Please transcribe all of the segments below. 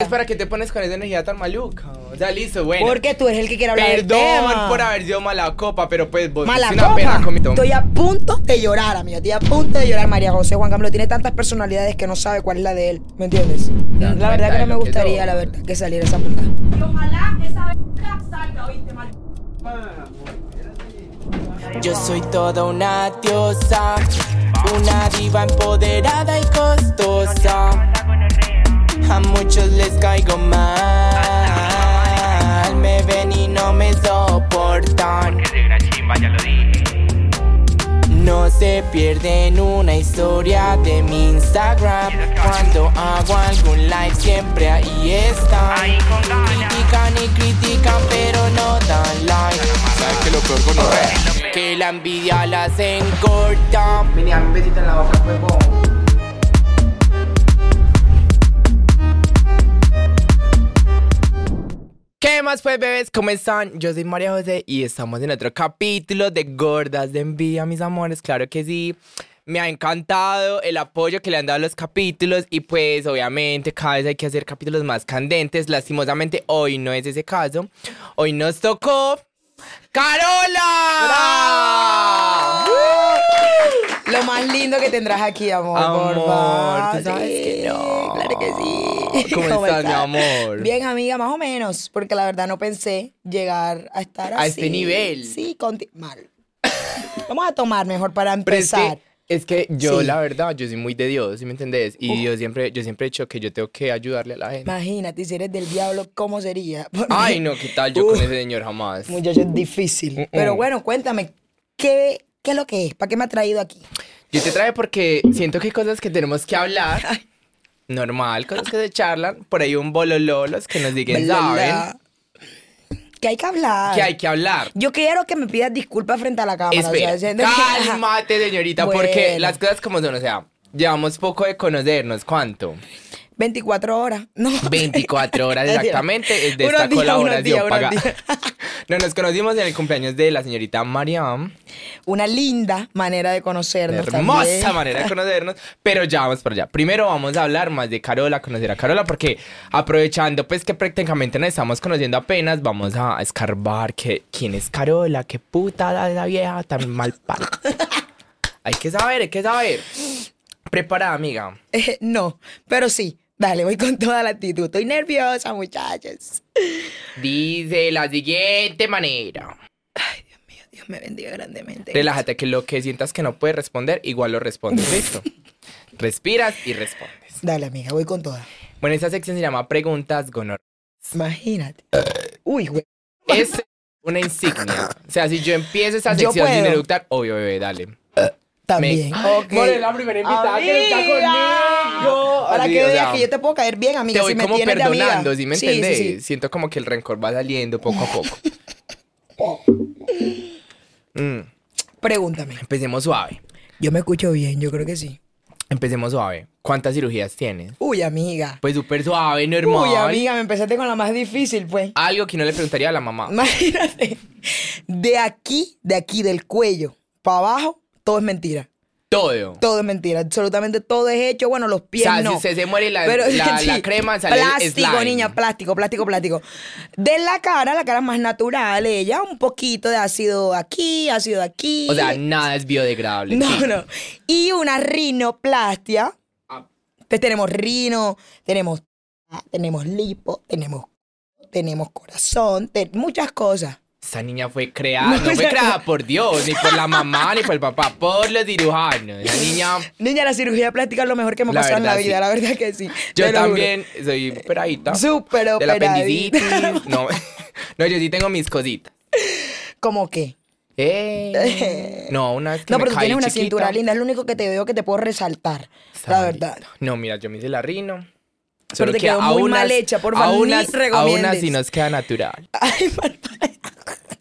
Es para que te pones con esa energía tan maluca. O sea, listo, bueno. Porque tú eres el que quiere hablar del Perdón tema. por haber sido mala copa, pero pues vos Mala una pena copa. con mi Estoy a punto de llorar, amiga. Estoy a punto de llorar. María José Juan Camilo tiene tantas personalidades que no sabe cuál es la de él. ¿Me entiendes? La verdad que no me gustaría, la verdad, que saliera esa puta. Y ojalá esa salga, oíste, mal. Yo soy toda una diosa, una diva empoderada y costosa. A muchos les caigo mal, me ven y no me soportan. No se pierden una historia de mi Instagram. Cuando hago algún live siempre ahí están. Critican y critican pero no dan like. ¿Sabes que lo peor con Que la envidia las encorta. Vení, dame un besito en la boca, huevón. ¿Qué más pues, bebés? ¿Cómo están? Yo soy María José y estamos en otro capítulo de Gordas de Envía, mis amores. Claro que sí. Me ha encantado el apoyo que le han dado a los capítulos y pues obviamente cada vez hay que hacer capítulos más candentes. Lastimosamente hoy no es ese caso. Hoy nos tocó Carola. Lo más lindo que tendrás aquí, amor. Amor, por favor. tú sabes Sí, que no. Claro que sí. ¿Cómo estás, mi amor? Bien, amiga, más o menos. Porque la verdad no pensé llegar a estar así. A este nivel. Sí, mal. Vamos a tomar mejor para empezar. Es que yo, Sí. la verdad, yo soy muy de Dios, ¿sí me entendés? Y Dios siempre, yo siempre he dicho que yo tengo que ayudarle a la gente. Imagínate, si eres del diablo, ¿cómo sería? Porque, Ay, no, ¿qué tal yo Uh, con ese señor jamás? Muchacho, es difícil. Mm. Pero bueno, cuéntame, ¿qué, ¿qué es lo que es? ¿Para qué me ha traído aquí? Yo te traje porque siento que hay cosas que tenemos que hablar. Normal, cosas que se charlan. Por ahí un bolololos que nos digan, ¿saben? Que hay que hablar. Que hay que hablar. Yo quiero que me pidas disculpas frente a la cámara. o sea, cálmate, señorita, porque las cosas como son, o sea, llevamos poco de conocernos, ¿cuánto? 24 horas. No. 24 horas exactamente de esta días, colaboración días, paga-. No, nos conocimos en el cumpleaños de la señorita Mariam. Una linda manera de conocernos. Hermosa también. manera de conocernos, pero ya vamos por allá. Primero vamos a hablar más de Carola, conocer a Carola, porque aprovechando pues que prácticamente nos estamos conociendo apenas, vamos a escarbar que quién es Carola, qué puta la, la vieja tan mal para. hay que saber, hay que saber. Preparada, amiga. Eh, no, pero sí. Dale, voy con toda la actitud. Estoy nerviosa, muchachos. Dice la siguiente manera. Ay, Dios mío, Dios me bendiga grandemente. Relájate, que lo que sientas que no puedes responder, igual lo respondes, ¿listo? Respiras y respondes. Dale, amiga, voy con toda. Bueno, esta sección se llama Preguntas Gonor. Imagínate. Uy, güey. Es una insignia. O sea, si yo empiezo esa Yo sección sin eructar, obvio, bebé, dale. También. Me- Ok. More, es la primera invitada que está conmigo. Para Así, que o veas sea, que yo te puedo caer bien, amiga. Te voy si me como tienes amiga. perdonando, ¿sí me Sí, entendés? sí, sí. Siento como que el rencor va saliendo poco a poco. Mm, Pregúntame. Empecemos suave. Yo me escucho bien, yo creo que sí. Empecemos suave. ¿Cuántas cirugías tienes? Uy, amiga. Pues súper suave, normal. Uy, amiga, me empezaste con la más difícil, pues. Algo que no le preguntaría a la mamá. Imagínate. De aquí, de aquí, del cuello, para abajo, todo es mentira. Todo. Todo es mentira. Absolutamente todo es hecho. Bueno, los O pies sea, no. si usted se muere la, Pero, la, sí, la crema sale Plástico, slime. niña, plástico, plástico, plástico. De la cara, la cara más natural, ella, un poquito de ácido aquí, ácido aquí. O sea, nada es biodegradable. no, sí. no. Y una rinoplastia. Ah. Entonces tenemos rino, tenemos, tenemos lipo, tenemos, tenemos corazón, te- muchas cosas. Esa niña fue creada, no, No, fue creada por Dios, ni por la mamá, ni por el papá, por los cirujanos. La niña, Niña, la cirugía plástica es lo mejor que me ha pasado en la vida, sí. la verdad que sí. yo juro. también soy operadita. Súper De la operadita. apendicitis. No, no, yo sí tengo mis cositas. ¿Cómo qué? Eh, no, una vez que No, me pero tú tienes una chiquita. cintura linda, es lo único que te veo que te puedo resaltar, la verdad. No, mira, yo me hice la rino. Pero te que quedó muy mal hecha, por favor, ni recomiendes. unas sí nos queda natural. Ay, Marta.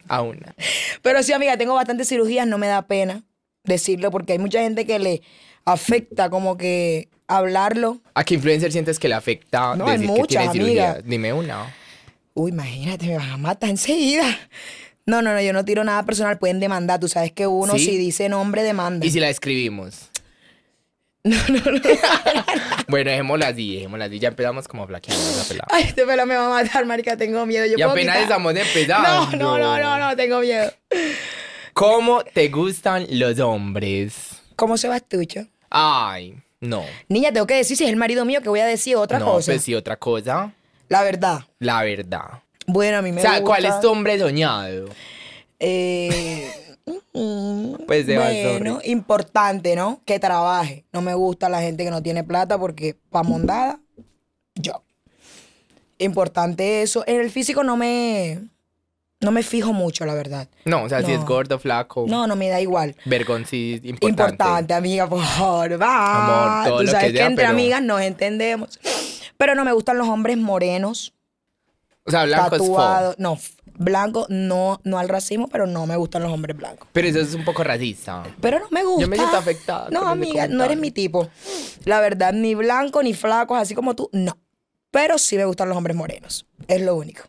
A una. Pero sí, amiga, tengo bastantes cirugías, no me da pena decirlo porque hay mucha gente que le afecta como que hablarlo. ¿A qué influencer sientes que le afecta No, hay decir que tiene muchas, cirugía? amiga. Dime una. Uy, imagínate, me van a matar enseguida. No, no, no, yo no tiro nada personal, pueden demandar. Tú sabes que uno ¿Sí? si dice nombre demanda. ¿Y si la escribimos? Bueno, dejémoslo así, dejémoslo así. Ya empezamos como flaqueando la pelada. Ay, este pelo me va a matar, marica, tengo miedo. Yo Y puedo apenas quitar- estamos empezando. No, no, no, no, no, tengo miedo. ¿Cómo te gustan los hombres? ¿Cómo se va estucho? Ay, no. Niña, tengo que decir si es el marido mío que voy a decir otra no, cosa. pues sí, otra cosa. La verdad. La verdad. Bueno, a mí me o sea, gusta. ¿cuál es tu hombre soñado? Eh, mm, Pues de bueno, importante, ¿no? Que trabaje. No me gusta la gente que no tiene plata porque pa' mondada, yo. Importante eso. En el físico no me, no me fijo mucho, la verdad. No, o sea, si es No. gordo, flaco, No, no me da igual. vergonzis, importante. Importante, amiga, por favor. Va. Amor, todo Tú lo sabes que que, sea, entre pero- amigas nos entendemos. Pero no me gustan los hombres morenos, O sea, blanco es fo. tatuados. No, blanco, no, no al racismo, pero no me gustan los hombres blancos. Pero eso es un poco racista. Pero no me gusta. Yo me siento afectada No, amiga, no eres mi tipo. La verdad, ni blanco ni flacos, así como tú, no. Pero sí me gustan los hombres morenos. Es lo único.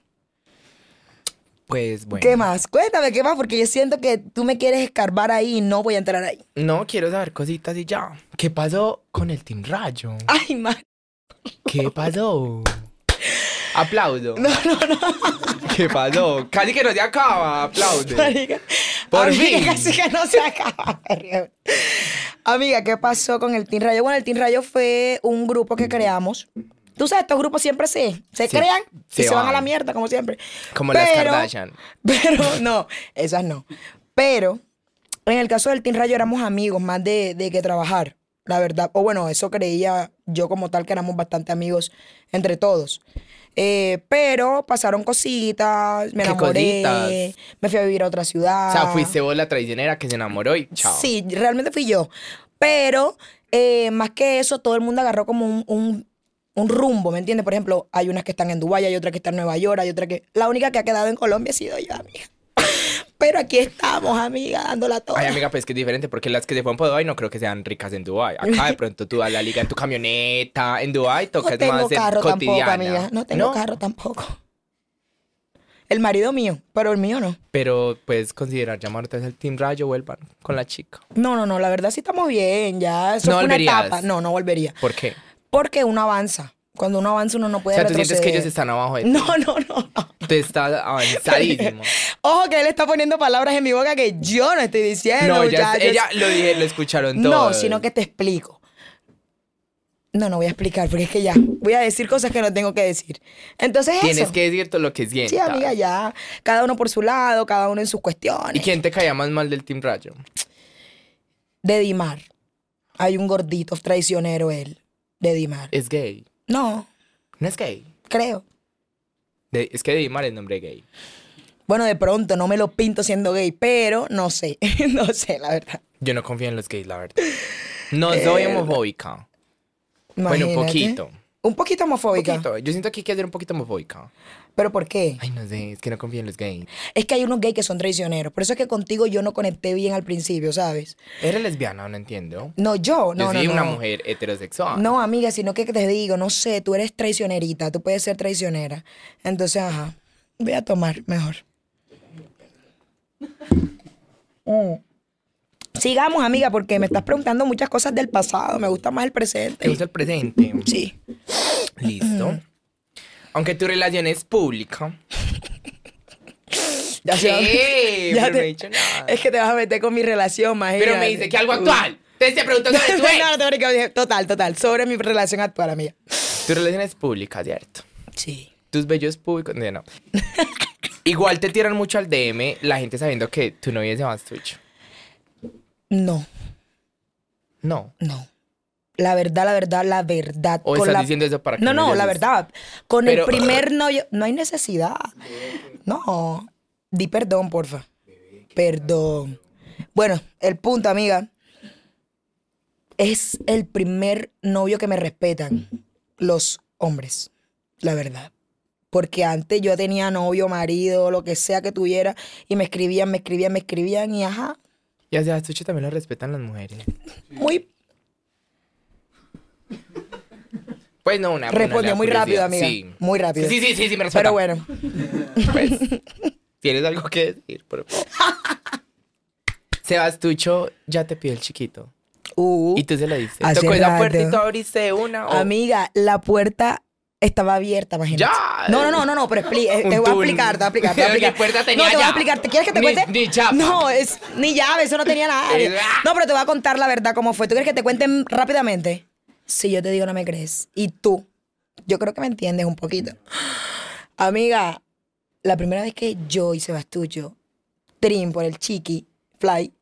Pues bueno. ¿Qué más? Cuéntame, ¿qué más? Porque yo siento que tú me quieres escarbar ahí y no voy a entrar ahí. No, quiero saber cositas y ya. ¿Qué pasó con el Team Rayo? Ay, man. ¿Qué pasó? Aplaudo. No, no, no. ¿Qué pasó? Casi que no se acaba. Aplaude. Marica. Por Amiga, fin. casi que no se acaba. Amiga, ¿qué pasó con el Team Rayo? Bueno, el Team Rayo fue un grupo que creamos. Tú sabes, estos grupos siempre se, se Sí, crean se y se van a la mierda, como siempre. Como las Pero- Kardashian. Pero no, esas no. Pero en el caso del Team Rayo éramos amigos, más de, de que trabajar, la verdad. O bueno, eso creía yo como tal, que éramos bastante amigos entre todos. Eh, pero pasaron cositas, me ¿Qué enamoré, cositas? me fui a vivir a otra ciudad. O sea, fuiste vos la traicionera que se enamoró y chao. Sí, realmente fui yo. Pero eh, más que eso, todo el mundo agarró como un, un- un rumbo, ¿me entiendes? Por ejemplo, hay unas que están en Dubái, hay otras que están en Nueva York, hay otra que... La única que ha quedado en Colombia ha sido yo, amiga. Pero aquí estamos, amiga, dándola toda. Ay, amiga, pues es que es diferente porque las que se fueron por Dubai no creo que sean ricas en Dubai. Acá de pronto tú das la liga en tu camioneta, en Dubai no tocas tengo más carro cotidiana. tampoco, amiga. No tengo carro tampoco. El marido mío, pero el mío no. Pero puedes considerar llamarte al Team Rayo, vuelvan con la chica. No, no, no, la verdad sí estamos bien, ya. Eso ¿No fue una etapa. No, no volvería. ¿Por qué? Porque uno avanza. Cuando uno avanza, uno no O puede sea, tú sientes que ellos están abajo de ti. No, no, no, no. Tú estás avanzadísimo. Ojo que él está poniendo palabras en mi boca que yo no estoy diciendo. No, ya, muchachos. ella lo dije, lo escucharon todos. No, sino que te explico. No, no voy a explicar porque es que ya voy a decir cosas que no tengo que decir. Entonces Tienes eso. que decir todo lo que sientas. Sí, amiga, ya. Cada uno por su lado, cada uno en sus cuestiones. ¿Y quién te caía más mal del Team Rayo? De Dimar. Hay un gordito traicionero él. De Dimar. Es gay. No, No es gay. creo. De- es que Dimar es nombre gay. Bueno, de pronto no me lo pinto siendo gay, pero no sé. no sé, la verdad. Yo no confío en los gays, la verdad. No soy homofóbica. Bueno, un poquito. Un poquito Un homofóbica. poquito. Yo siento que hay que ser un poquito homofóbica. ¿Pero por qué? Ay, no sé, es que no confío en los gays. Es que hay unos gays que son traicioneros. Por eso es que contigo yo no conecté bien al principio, ¿sabes? ¿Eres lesbiana? No entiendo. No, yo, no, Yo no, soy no. una mujer heterosexual. No, amiga, sino que te digo, no sé, tú eres traicionerita, tú puedes ser traicionera. Entonces, ajá, voy a tomar mejor. Mm. Sigamos, amiga, porque me estás preguntando muchas cosas del pasado. Me gusta más el ¿Te presente. gusta el presente? Sí. Listo. Aunque tu relación es pública. Ya sé- ¿Qué? ya Pero no te- he dicho nada. Es que te vas a meter con mi relación, imagínate. Pero me dice que algo actual. Entonces te pregunto sobre tu no, ex. total, total. Sobre mi relación actual, amiga. Tu relación es pública, ¿cierto? Sí. Tus bellos públicos. No, no. Igual te tiran mucho al DM la gente sabiendo que tu novia es de Twitch. No, No. no. La verdad, la verdad, la verdad. O con estás la- diciendo eso para que No, no la verdad. Con Pero- el primer novio, no hay necesidad. No. Di perdón, porfa. Perdón. Bueno, el punto, amiga. Es el primer novio que me respetan los hombres. La verdad. Porque antes yo tenía novio, marido, lo que sea que tuviera, y me escribían, me escribían, me escribían, y ajá. Y a Twitch también lo respetan las mujeres. Muy Pues no, una. Respondió muy rápido, amiga. Sí. Muy rápido. Sí, sí, sí, sí, me respeta. Pero bueno. Pues, tienes algo que decir, por favor. Sebastucho ya te pide el chiquito. Uh, Y tú se lo diste. hace Tocó esa puerta y tú abriste una. Amiga, la puerta estaba abierta, imagínate. Ya. No, no, no, no, no, pero expli- eh, te voy a túnel. explicar, te voy a explicar, te voy a ni explicar. puerta tenía no, te voy a explicar. ¿Te quieres que te Ni- cuente? ni chapa. No, es ni llave, eso no tenía nada. No, pero te voy a contar la verdad cómo fue. ¿Tú quieres que te cuenten rápidamente? Si yo te digo no me crees. Y tú, yo creo que me entiendes un poquito. Amiga, la primera vez que yo y Sebastucho, Trim por el Chiqui, Fly,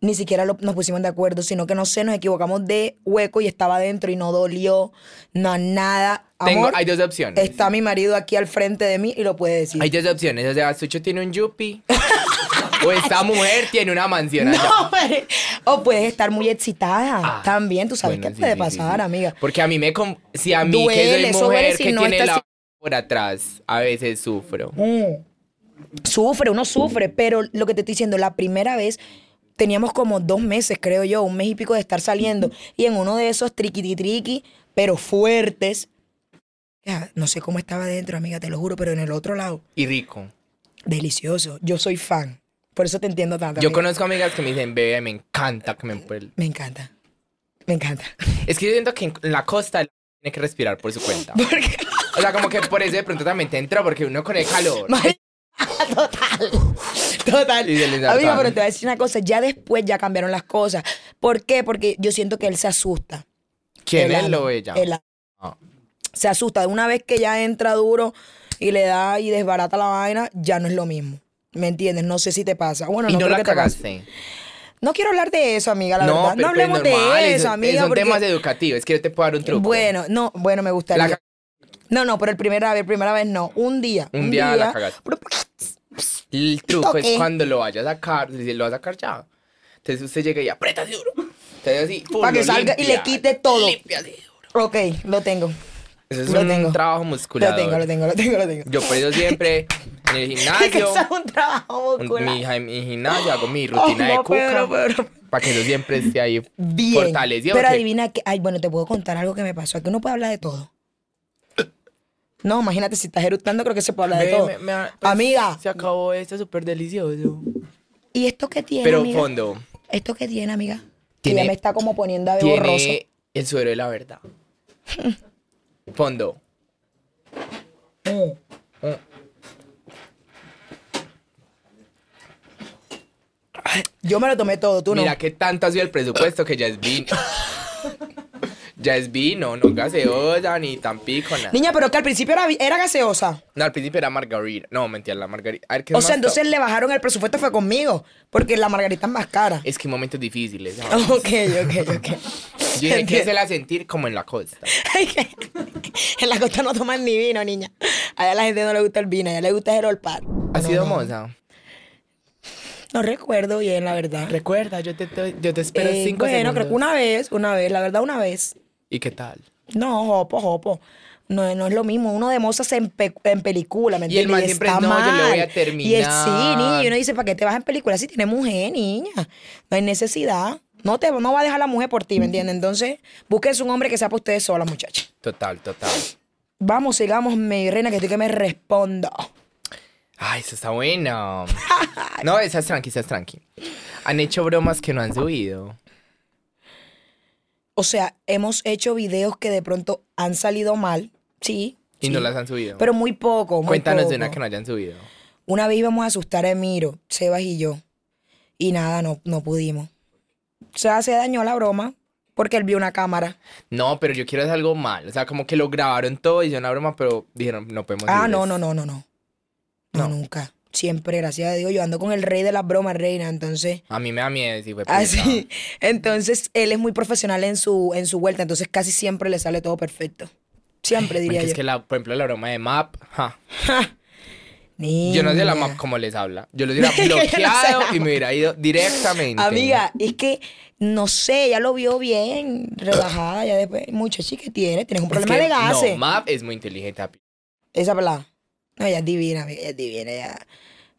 ni siquiera lo- nos pusimos de acuerdo, sino que no sé, nos equivocamos de hueco y estaba adentro y no dolió, no nada. Tengo, Amor, hay dos opciones. está mi marido aquí al frente de mí y lo puede decir. Hay dos opciones. O sea, Sucho tiene un yuppie. o esta mujer tiene una mansión allá. No, hombre. o puedes estar muy excitada. Ah, También, tú sabes bueno, qué sí, puede sí, pasar, sí. amiga. Porque a mí me... Si a mí Duele, que soy mujer si que no tiene estás- la por atrás, a veces sufro. Mm. Sufre, uno sufre, pero lo que te estoy diciendo, la primera vez teníamos como dos meses, creo yo, un mes y pico de estar saliendo. Y en uno de esos triqui triqui, pero fuertes. ya, no sé cómo estaba dentro, amiga, te lo juro, pero en el otro lado, Y rico. delicioso. Yo soy fan. Por eso te entiendo tanto. Yo amiga. conozco amigas que me dicen, bebé, me encanta que me... empue-". Me encanta. Me encanta. Es que yo siento que en la costa tiene que respirar por su cuenta. O sea, como que por eso de pronto también te entró, porque uno con el calor. Mari- Total. Total. Amigo, pero te voy a decir una cosa. Ya después ya cambiaron las cosas. ¿Por qué? Porque yo siento que él se asusta. ¿Quién es lo ella? el ano. Ah. Se asusta. De una vez que ya entra duro y le da y desbarata la vaina, ya no es lo mismo. ¿Me entiendes? No sé si te pasa. Bueno, y no, no, creo la que te pase. cagaste. No quiero hablar de eso, amiga, la verdad. No pero hablemos pues normal, de eso, es- amiga. Son porque- temas educativos. Es que yo te puedo dar un truco. Bueno, no, bueno, me gustaría. La No, no, pero el primera vez, primera vez no. Un día. Un día la cagaste. Pero- El truco es cuando lo vaya a sacar, si lo va a sacar ya. Entonces usted llega y aprieta duro. Entonces así, pum, Para que salga y le quite todo. Limpia así duro. Ok, lo tengo. Eso es Lo un tengo. trabajo muscular. Lo tengo, lo tengo, lo tengo, lo tengo. Yo por eso siempre en el que gimnasio, eso es un trabajo en muscular. mi, en mi gimnasio hago mi rutina Ay, de no, cuca. Pedro, Pedro. Para que eso siempre esté ahí Bien. fortalecido. Pero porque- adivina que. Ay, bueno, te puedo contar algo que me pasó. Aquí uno puede hablar de todo. No, imagínate, si estás eructando, creo que se puede hablar de todo. me- me- pues, amiga, Se acabó esto, súper delicioso. ¿y esto qué tiene, Pero amiga? fondo, ¿Esto qué tiene, amiga? Que Tiene- ya me está como poniendo a ver borroso. tiene el suero de la verdad. Fondo. Yo me lo tomé todo, tú no. Mira que tanto ha sido el presupuesto que ya es vino. ya es vino, no gaseosa ni tampico, nada. Niña, pero que al principio era, era gaseosa. No, al principio era margarita. No, mentira, la margarita. A ver, ¿qué O sea, entonces top? le bajaron el presupuesto fue conmigo. Porque la margarita es más cara. Es que momentos difíciles. ¿sabes? Ok, ok, ok. Yo dije que Entiendo. se la sentir como en la costa. en la costa no toman ni vino, niña. Allá a la gente no le gusta el vino, a ella le gusta el olpar. ¿Ha No, sido no. moza? No recuerdo bien, la verdad. Recuerda, yo te, te- yo te espero Eh, cinco bueno, segundos. creo que una vez, una vez, la verdad, una vez. ¿Y qué tal? No, jopo, jopo. No, no es lo mismo. Uno de mozas en, pe- en película, ¿me Y el entiendes? man siempre, está no, yo le voy a mal. Y él sí, terminar. niño. Y uno dice, ¿para qué te vas en película si tiene mujer, niña? No hay necesidad. No, te, no va a dejar la mujer por ti, ¿me entiendes? Entonces, búsquense un hombre que sea para ustedes sola, muchachos. Total, total. Vamos, sigamos, mi reina, que estoy que me responda. Ay, eso está bueno. no, esa es tranqui, esa es tranqui. Han hecho bromas que no han subido. O sea, hemos hecho videos que de pronto han salido mal, sí. Y sí, no las han subido. Pero muy poco, muy Cuéntanos de una que no hayan subido. Una vez íbamos a asustar a Emiro, Sebas y yo. Y nada, no, no pudimos. O sea, se dañó la broma porque él vio una cámara. No, pero yo quiero hacer algo mal. O sea, como que lo grabaron todo, hicieron una broma, pero dijeron, no podemos Ah, no, no, no, no. No, No. nunca. Siempre, gracias a Dios, yo ando con el rey de las bromas, reina, entonces. A mí me da miedo fue Así. Entonces, él es muy profesional en su, en su vuelta, entonces casi siempre le sale todo perfecto. Siempre diría Porque yo. es que, la, por ejemplo, la broma de Map, ja. Yo no sé la. Map cómo les habla. Yo lo hubiera Que no sé bloqueado la y me hubiera ido directamente. Amiga, es que no sé, ella lo vio bien, relajada, ya después, muchachi, ¿qué tiene? Tienes un Es problema que, de gases. No, Map es muy inteligente. Esa pelada. No, ella es divina, ella es divina. Ella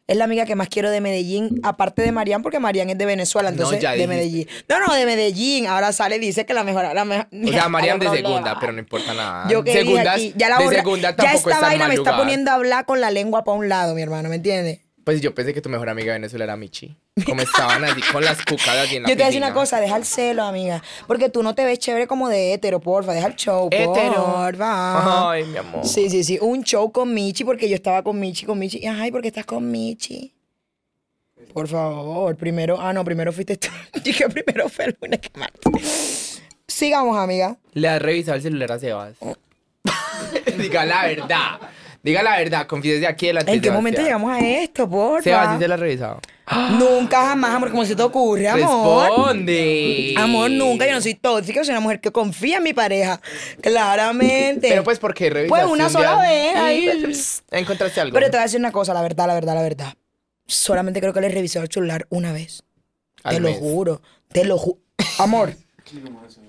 es la amiga que más quiero de Medellín, aparte de Marian, porque Marian es de Venezuela, No, entonces ya de. Medellín. No, no, de Medellín. Ahora sale y dice que la mejor. La mejor O sea, Mariam de no, no, segunda, no. pero no importa nada. Yo que dije aquí, ya la de borra- segunda ya esta vaina me está poniendo a hablar con la lengua para un lado, mi hermano, ¿me entiendes? Pues yo pensé que tu mejor amiga de Venezuela era Michi. Como estaban así con las cucas así en la Yo te voy a decir una cosa, deja el celo, amiga. Porque tú no te ves chévere como de hétero, porfa. Deja el show, Hétero. porfa. Ay, mi amor. Sí, sí, sí. Un show con Michi porque yo estaba con Michi, con Michi. Ay, porque estás con Michi. Por favor, primero. Ah, no, primero fuiste tú. Dije primero fue el lunes que martes. Sigamos, amiga. Le has revisado el celular a Sebas. Diga la verdad. Diga la verdad, confiese aquí delante ¿En de qué momento Sebastián. llegamos a esto, porfa? Sebas, ¿sí se lo has revisado? Nunca jamás, amor, como se te ocurre, amor. Responde. Amor, nunca. Yo no soy tóxica, soy una mujer que confía en mi pareja. Claramente. Pero pues, ¿por qué revisaste Pues una un sola día? vez, ahí. ¿Encontraste algo? Pero te voy a decir una cosa, la verdad, la verdad, la verdad. Solamente creo que le he revisado el celular una vez. Al te lo juro, te lo juro. Amor,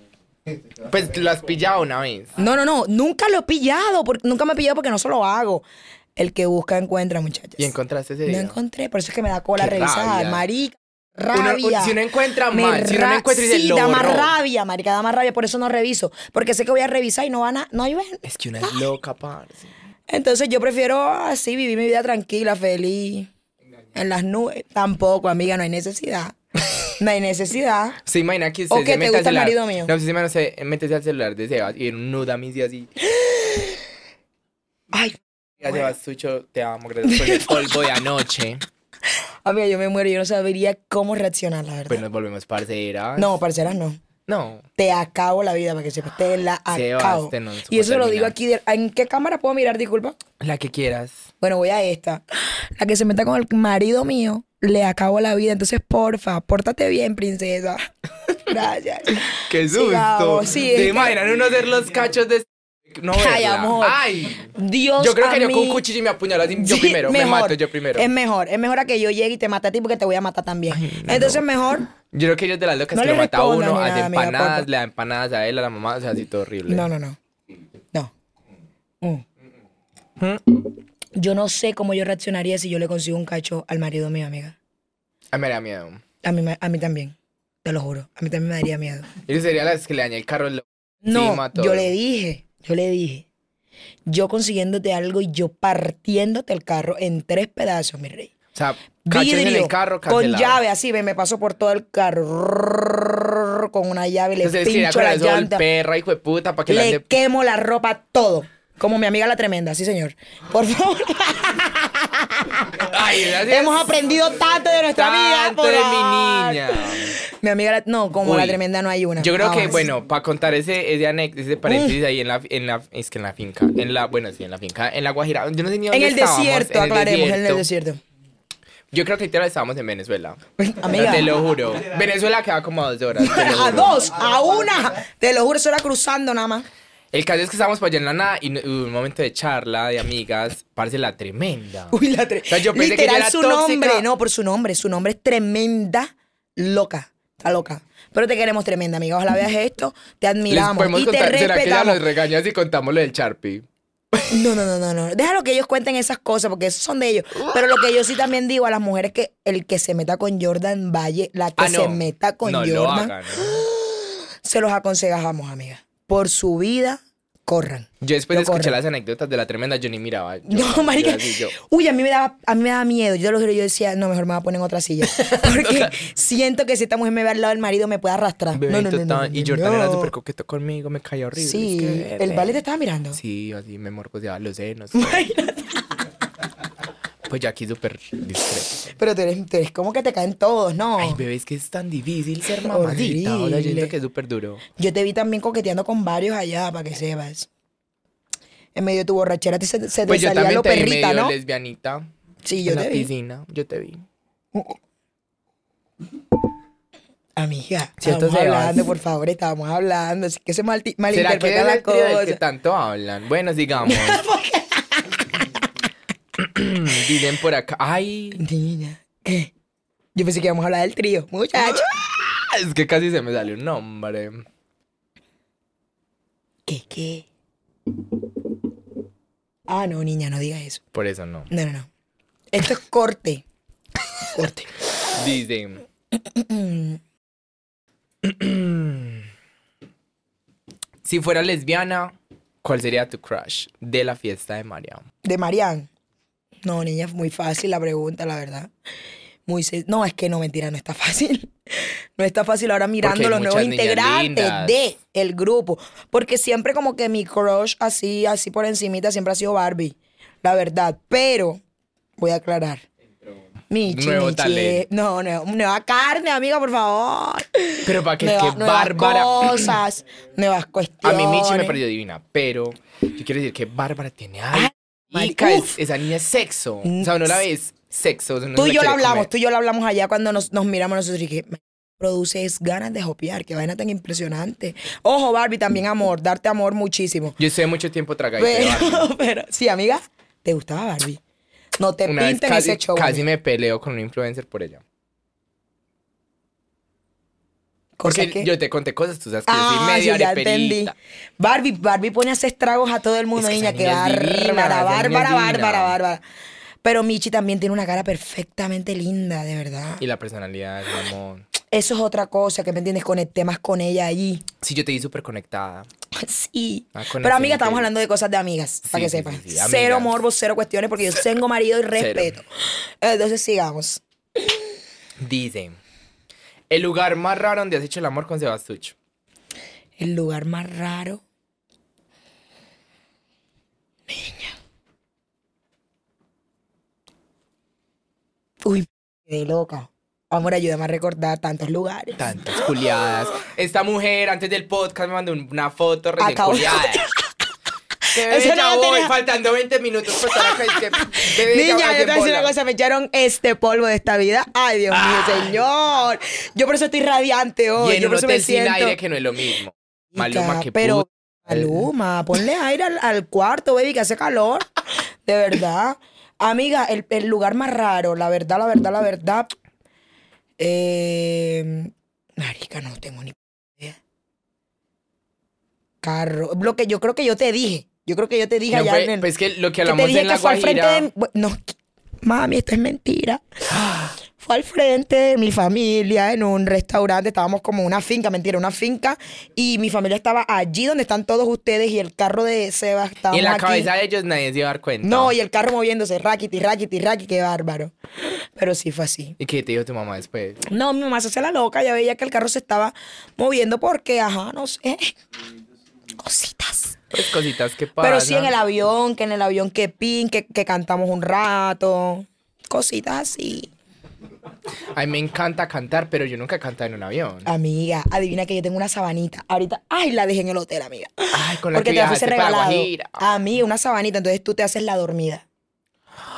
Pues lo has pillado una vez. no, no, no, nunca lo he pillado, porque, nunca me he pillado porque no se lo hago. El que busca encuentra, muchachos. ¿Y encontraste ese No día? encontré, por eso es que me da cola Qué revisar, rabia. marica. Uno- Rabia. si uno encuentra mal, si uno no ra- encuentra y dice, sí, lo da más borró. rabia, marica, da más rabia, por eso no reviso. Porque sé que voy a revisar y no van a, no hay ven. Es que una es loca, parce. Entonces yo prefiero así vivir mi vida tranquila, feliz. En las nubes. Tampoco, amiga, no hay necesidad. No hay necesidad. Se imagina que usted ¿O que se te gusta al el celular. marido mío? No, se imagina, se métese al celular de Sebas y en un nuda mis así. Ay, Ya Sebas, Sucho, te amo, gracias por el polvo de anoche. amiga, yo me muero. Yo no sabería cómo reaccionar, la verdad. Pues nos volvemos parceras. no, parceras, no. No. Te acabo la vida para que sepas. Te la Sebas, acabo. te no supo y eso lo digo terminar. aquí. de- ¿En qué cámara puedo mirar? Disculpa. La que quieras. Bueno, voy a esta. La que se meta con el marido mío, le acabo la vida. Entonces, porfa, pórtate bien, princesa. Gracias. ¡Qué susto! Sí, es ¿Se que- imaginan uno hacer los cachos de... No Ay, amor. ¡Ay! Dios Yo creo a que yo con un cuchillo y me apuñalo así yo Sí, primero. Me mejor. mato yo primero. Es mejor, es mejor a que yo llegue y te mate a ti porque te voy a matar también. Ay, no, Entonces, no. mejor. Yo creo que ellos de las locas No que le lo mata a uno, nada, amiga, empanadas, porfa. le da empanadas a él, a la mamá, o sea, así todo horrible. No, no, no. No. Mm. ¿Mm? Yo no sé cómo yo reaccionaría si yo le consigo un cacho al marido mío, amiga. A mí me da miedo. A mí, me- a mí también. Te lo juro. A mí también me daría miedo. Y sería las que le daña el carro. lo- No, yo le dije, yo le dije. Yo consiguiéndote algo y yo partiéndote el carro en tres pedazos, mi rey. O sea, cachos en Vidrio, el carro, con cancelado. llave, así, ve, me paso por todo el carro, con una llave, le Entonces pincho con la el llanta, perra, hijo de puta, para que le le ande... quemo la ropa, todo. Como mi amiga la tremenda, sí, señor. Por favor. Ay. Hemos aprendido tanto de nuestra amiga. Tanto de mi niña. Mi amiga, la- no, como la tremenda no hay una. Yo creo que, bueno, para contar ese, ese anécdota, ese paréntesis ahí en la, en la, es que en la finca, en la, bueno, sí, en la finca, en la Guajira, yo no sé ni dónde En el desierto, en el aclaremos, en el desierto. desierto. Yo creo que ahorita estábamos en Venezuela. Amiga. Te lo juro. Venezuela queda como a dos horas. A dos, a una. Te lo juro, eso era cruzando nada más. El caso es que estábamos para allá en la nada y no- hubo un momento de charla de amigas, parece la tremenda. Uy, la tre- O sea, yo pensé que era su tóxica. nombre, no, por su nombre. Su nombre es tremenda loca. Está loca. Pero te queremos tremenda, amiga. Ojalá veas esto. Te admiramos y te contar, ¿será que ella respetamos. nos regaña si contamos lo del Sharpie? No, no, no, no, no. Déjalo que ellos cuenten esas cosas porque esos son de ellos. Pero lo que yo sí también digo a las mujeres que el que se meta con Jordan Valle, la que Ah, no. se meta con no lo Jordan, hagan. se los aconsejamos, amiga. Por su vida, corran. Yo después escuchar corran. las anécdotas de la tremenda, yo ni miraba. Yo- No, yo marica. así, yo- Uy, a mí me daba, a mí me daba miedo. Yo lo juro, yo decía, no, mejor me voy a poner en otra silla. Porque siento que si esta mujer me ve al lado del marido me puede arrastrar. Bebé, no, no, no, no, y Jordan era súper coqueto conmigo, me caía horrible. Sí, es que, el vale te estaba mirando. Sí, así me morboseaba los senos. pues ya aquí súper discreto. Pero tú eres, tú eres como que te caen todos, ¿no? Ay, bebé, es que es tan difícil ser mamadita. O sea, yo siento que es súper duro. Yo te vi también coqueteando con varios allá, para que sepas. En medio de tu borrachera te- se, se te Pues yo salía también lo te vi perrita, medio ¿no? lesbianita. Sí, yo en te la vi. piscina, yo te vi. Amiga, Cierto, estábamos hablando, por favor, estábamos hablando. Así que se mal, ¿Será que malinterpreta la del que cosa. tanto hablan? Bueno, sigamos. Dicen por acá. Ay, Niña, ¿qué? Yo pensé que íbamos a hablar del trío, muchacho. es que casi se me salió un nombre. ¿Qué, qué? Ah, no, niña, no digas eso. Por eso no. No, no, no. Esto es corte. Corte. Dicen. si fuera lesbiana, ¿cuál sería tu crush de la fiesta de María? De Marianne. No, niña, es muy fácil la pregunta, la verdad. Muy No, es que no, mentira, no está fácil. No está fácil ahora mirando los nuevos integrantes de el grupo. Porque siempre como que mi crush así, así por encimita siempre ha sido Barbie. La verdad. Pero, voy a aclarar. Michi, Nuevo Michi. No, no, nueva carne, amiga, por favor. Pero para que es Nueva- que nuevas Bárbara. cosas, nuevas A cuestiones. mí Michi me pareció divina, pero yo quiero decir que Bárbara tiene algo. Mari- Marica, es- uf. esa niña es sexo. O sea, no la ves sexo. o sea, uno Tú y yo lo hablamos, comer. tú y yo lo hablamos allá cuando nos, nos miramos nosotros y que me produce es ganas de jopear, que vaina tan impresionante. Ojo, Barbie, también amor, darte amor muchísimo. Yo estuve mucho tiempo Barbie. Pero, pero, sí, amiga, ¿te gustaba Barbie? No te Una vez pinten casi, ese show. casi me peleo con un influencer por ella. Cosa Porque que- yo te conté cosas, tú sabes que yo Ah, soy medio sí, ya entendí. Barbie, Barbie pone a hacer estragos a todo el mundo, Es que niña, que bárbara, bárbara, bárbara, bárbara. Pero Michi también tiene una cara perfectamente linda, de verdad. Y la personalidad, mi amor. Eso es otra cosa que me entiendes, conecté más con ella allí. Sí, yo te vi súper conectada. Sí. Ah, Pero amiga, estamos hablando de cosas de amigas, para que Sí, sí, Cero morbo, cero cuestiones, porque yo tengo marido y respeto. Entonces sigamos. Dice, el lugar más raro donde has hecho el amor con Sebastucho. El lugar más raro. Niña. Uy, de loca. Amor, ayúdame a recordar tantos lugares. Tantas culiadas. Esta mujer antes del podcast me mandó un- una foto recién Acabo- culiada. Bebé, Eso no ya lo voy, tenía. faltando 20 minutos para estar acá. Es que, bebé, Niña, yo te voy a decir una cosa, me echaron este polvo de esta vida. Ay, Dios mío, señor. Yo por eso estoy radiante hoy. Y en yo un por eso me hotel sin siento. aire que no es lo mismo. Maluma, que pero puta. Maluma, ponle aire al, al cuarto, baby, que hace calor. De verdad. Amiga, el, el lugar más raro, la verdad, la verdad, la verdad. Eh, marica, no tengo ni idea. Carro. Lo que yo creo que yo te dije. Yo creo que yo te dije No allá fue- en el- pues que lo que que te hablamos dije en la que fue al frente de... No, mami, esto es mentira. Fue al frente de mi familia en un restaurante, estábamos como una finca, mentira, una finca, y mi familia estaba allí donde están todos ustedes y el carro de Seba estaba Y en la aquí. cabeza de ellos nadie se iba a dar cuenta. No, y el carro moviéndose, raquiti, raquiti, raquiti, qué bárbaro. Pero sí fue así. ¿Y qué te dijo tu mamá después? No, mi mamá se hacía la loca, ya veía que el carro se estaba moviendo porque, ajá, no sé. Cositas. Pues cositas que pasan. Pero sí en el avión, que en el avión que pin, que, que cantamos un rato. Cositas así. A mí me encanta cantar, pero yo nunca he cantado en un avión. Amiga, adivina que yo tengo una sabanita. Ahorita, ay, la dejé en el hotel, amiga. Ay, con la Porque que te la fuiste regalado. Guajira. Amiga, una sabanita, entonces tú te haces la dormida.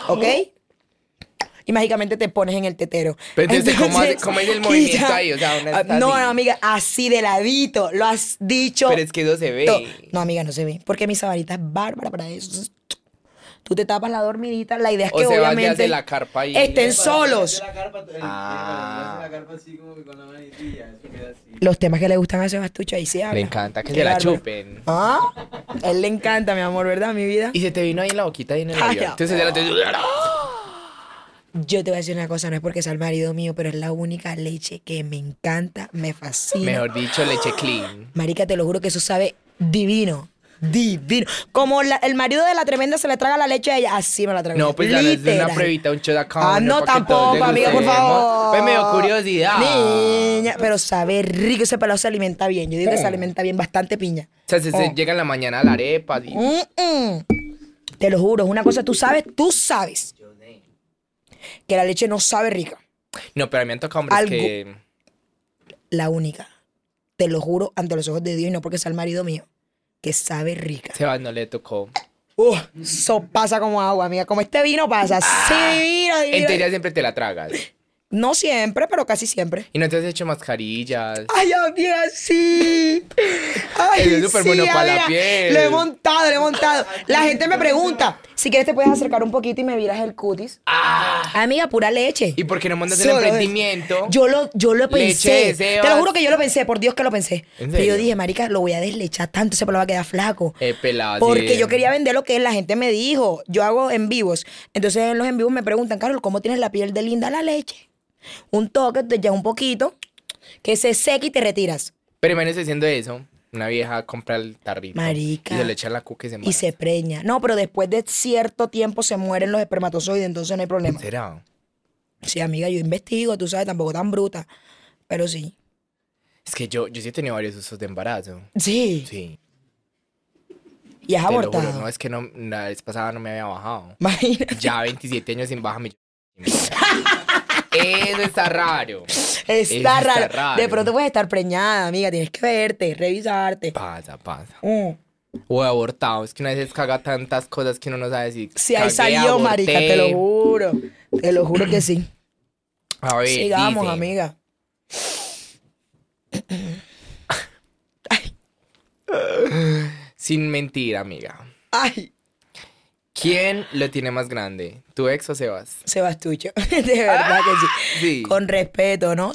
¿Ok? Y mágicamente te pones en el tetero. Pero entonces, ¿cómo hace- Entonces, cómo es el y movimiento ya- ahí? O sea, una Ah, No, así. no, amiga, así de ladito. Lo has dicho. Pero es que eso se ve. To- No, amiga, no se ve. Porque mi sabanita es bárbara para eso. Tú te tapas la dormidita. La idea es O que se obviamente hace la carpa ahí. estén solos. La carpa, el, la carpa así como que con la manitilla, eso queda así. Los temas que le gustan a Sebastucho, ahí se habla. Le encanta que se la chupen. ¿Ah? A él le encanta, mi amor, ¿verdad, mi vida? Y se te vino ahí en la boquita y en el Ay, avión. Entonces ya la te... Yo te voy a decir una cosa, no es porque sea el marido mío, pero es la única leche que me encanta, me fascina. Mejor dicho, leche clean. Marica, te lo juro que eso sabe divino. Divino. Como la- el marido de la tremenda se le traga la leche a ella, así me la trago. No, pues ya les doy una pruebita, un acá. Ah, no, tampoco, amiga, por favor. Pues me dio curiosidad. Niña, pero sabe rico, ese pelado se alimenta bien. Yo digo que se Mm. alimenta bien, bastante piña. O sea, se, se Oh. llega en la mañana a la arepa. y- Mm, mm. Te lo juro, es una cosa, tú sabes, tú sabes que la leche no sabe rica. No, pero a mí me han tocado hombres Algo- que... La única. Te lo juro ante los ojos de Dios y no porque sea el marido mío, que sabe rica. Sebas no le tocó. Uh, eso pasa como agua, amiga. Como este vino pasa. Sí, divino, divino. En teoría siempre te la tragas. No siempre, pero casi siempre. Y no te has hecho mascarillas. Ay, amiga, sí. Ay, es súper bueno para la piel. Lo he montado, lo he montado. La gente me pregunta, si quieres te puedes acercar un poquito y me viras el cutis. Amiga, pura leche. Ah. ¿Y por qué no montas el emprendimiento? Yo lo, yo lo pensé. Te lo juro que yo lo pensé, por Dios que lo pensé. ¿En Pero yo dije, marica, lo voy a deslechar tanto, ese pelo va a quedar flaco. Eh, pelado, Porque sí. yo quería vender lo que la gente me dijo. Yo hago en vivos. Entonces en los en vivos me preguntan, Carol, ¿cómo tienes la piel de linda la leche? Un toque, te echas un poquito, que se seque y te retiras. Pero menos haciendo eso. Una vieja compra el tarrito. Marica. Y se le echa la cuca y se Y embaraza. se preña. No, pero después de cierto tiempo se mueren los espermatozoides, entonces no hay problema. ¿Será? Sí, amiga, yo investigo, tú sabes, tampoco tan bruta. Pero sí. Es que yo, yo sí he tenido varios usos de embarazo. Sí. Sí. Y has Te lo abortado. juro, no, es que no, la vez pasada no me había bajado. Imagínate. Ya 27 años sin baja mi... Eso está raro. Está, está raro. raro. De pronto puedes estar preñada, amiga. Tienes que verte, revisarte. Pasa, pasa. Mm. O abortado. Es que una vez caga tantas cosas que uno no sabe si. Sí, ahí salió, aborté. marica, te lo juro. Te lo juro que sí. A ver, Sigamos, dice, amiga. Sin mentir, amiga. Ay, ¿Quién lo tiene más grande? ¿Tu ex o Sebas? Sebastucho. De verdad que sí. Sí. Con respeto, ¿no?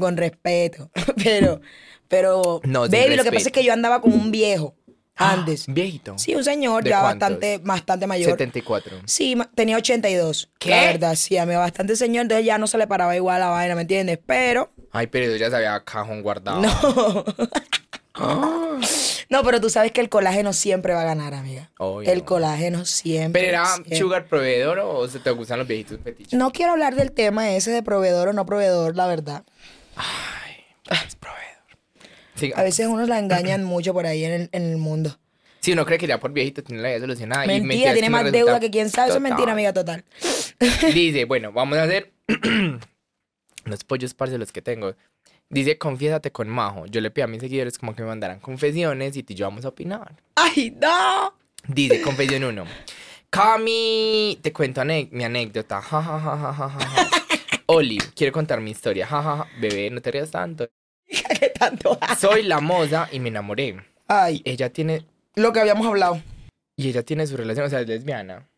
Con respeto. Pero, pero, No, baby, lo que pasa es que yo andaba con un viejo antes. Viejito. Sí, un señor ¿De ya cuántos? bastante, bastante mayor. 74. Sí, tenía 82. ¿Qué? La verdad, sí, a mí bastante señor, entonces ya no se le paraba igual la vaina, ¿me entiendes? Pero, Ay, pero eso ya se había cajón guardado. no. no, pero tú sabes que el colágeno siempre va a ganar, amiga. Obvio. El colágeno siempre. ¿Pero era siempre. sugar proveedor o se te gustan los viejitos petichos? No quiero hablar del tema ese de proveedor o no proveedor, la verdad. Es proveedor. Siga. A veces unos la engañan mucho por ahí en el, en el mundo. Si uno cree que ya por viejito tiene la vida solucionada. y Mentira, tiene uno más deuda que quién sabe. Eso es mentira, amiga, total. Dice, bueno, vamos a hacer los pollos parce los que tengo. Dice, confiésate con Majo. Yo le pido a mis seguidores como que me mandaran confesiones y tú y yo vamos a opinar. ¡Ay, no! Dice, confesión 1. Cami, te cuento mi anécdota. Ja, ja, ja, ja, ja, ja, ja. Oli, quiero contar mi historia. Ja, ja, ja. Bebé, no te rías tanto. ¿Qué tanto? Soy la moza y me enamoré. Ay, Ella tiene, lo que habíamos hablado. y ella tiene su relación, o sea, es lesbiana.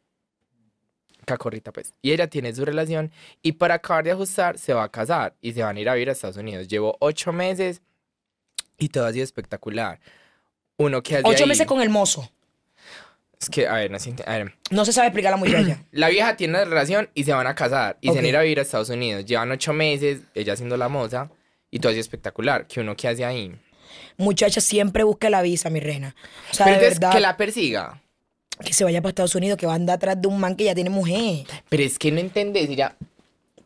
Cacorrita, pues. Y ella tiene su relación y para acabar de ajustar se va a casar y se van a ir a vivir a Estados Unidos. Llevo ocho meses y todo ha sido espectacular. Uno que Ocho ahí- meses con el mozo. Es que, a ver, no a ver. No se sabe explicar la muchacha. La vieja tiene una relación y se van a casar y se van a ir a vivir a Estados Unidos. Llevan ocho meses, ella siendo la moza y todo ha sido espectacular. Que uno que hace ahí. muchacha siempre busca la visa, mi reina. O sea, Pero de entonces verdad, que la persiga. Que se vaya para Estados Unidos, que va a andar atrás de un man que ya tiene mujer. Pero es que no entendés, ella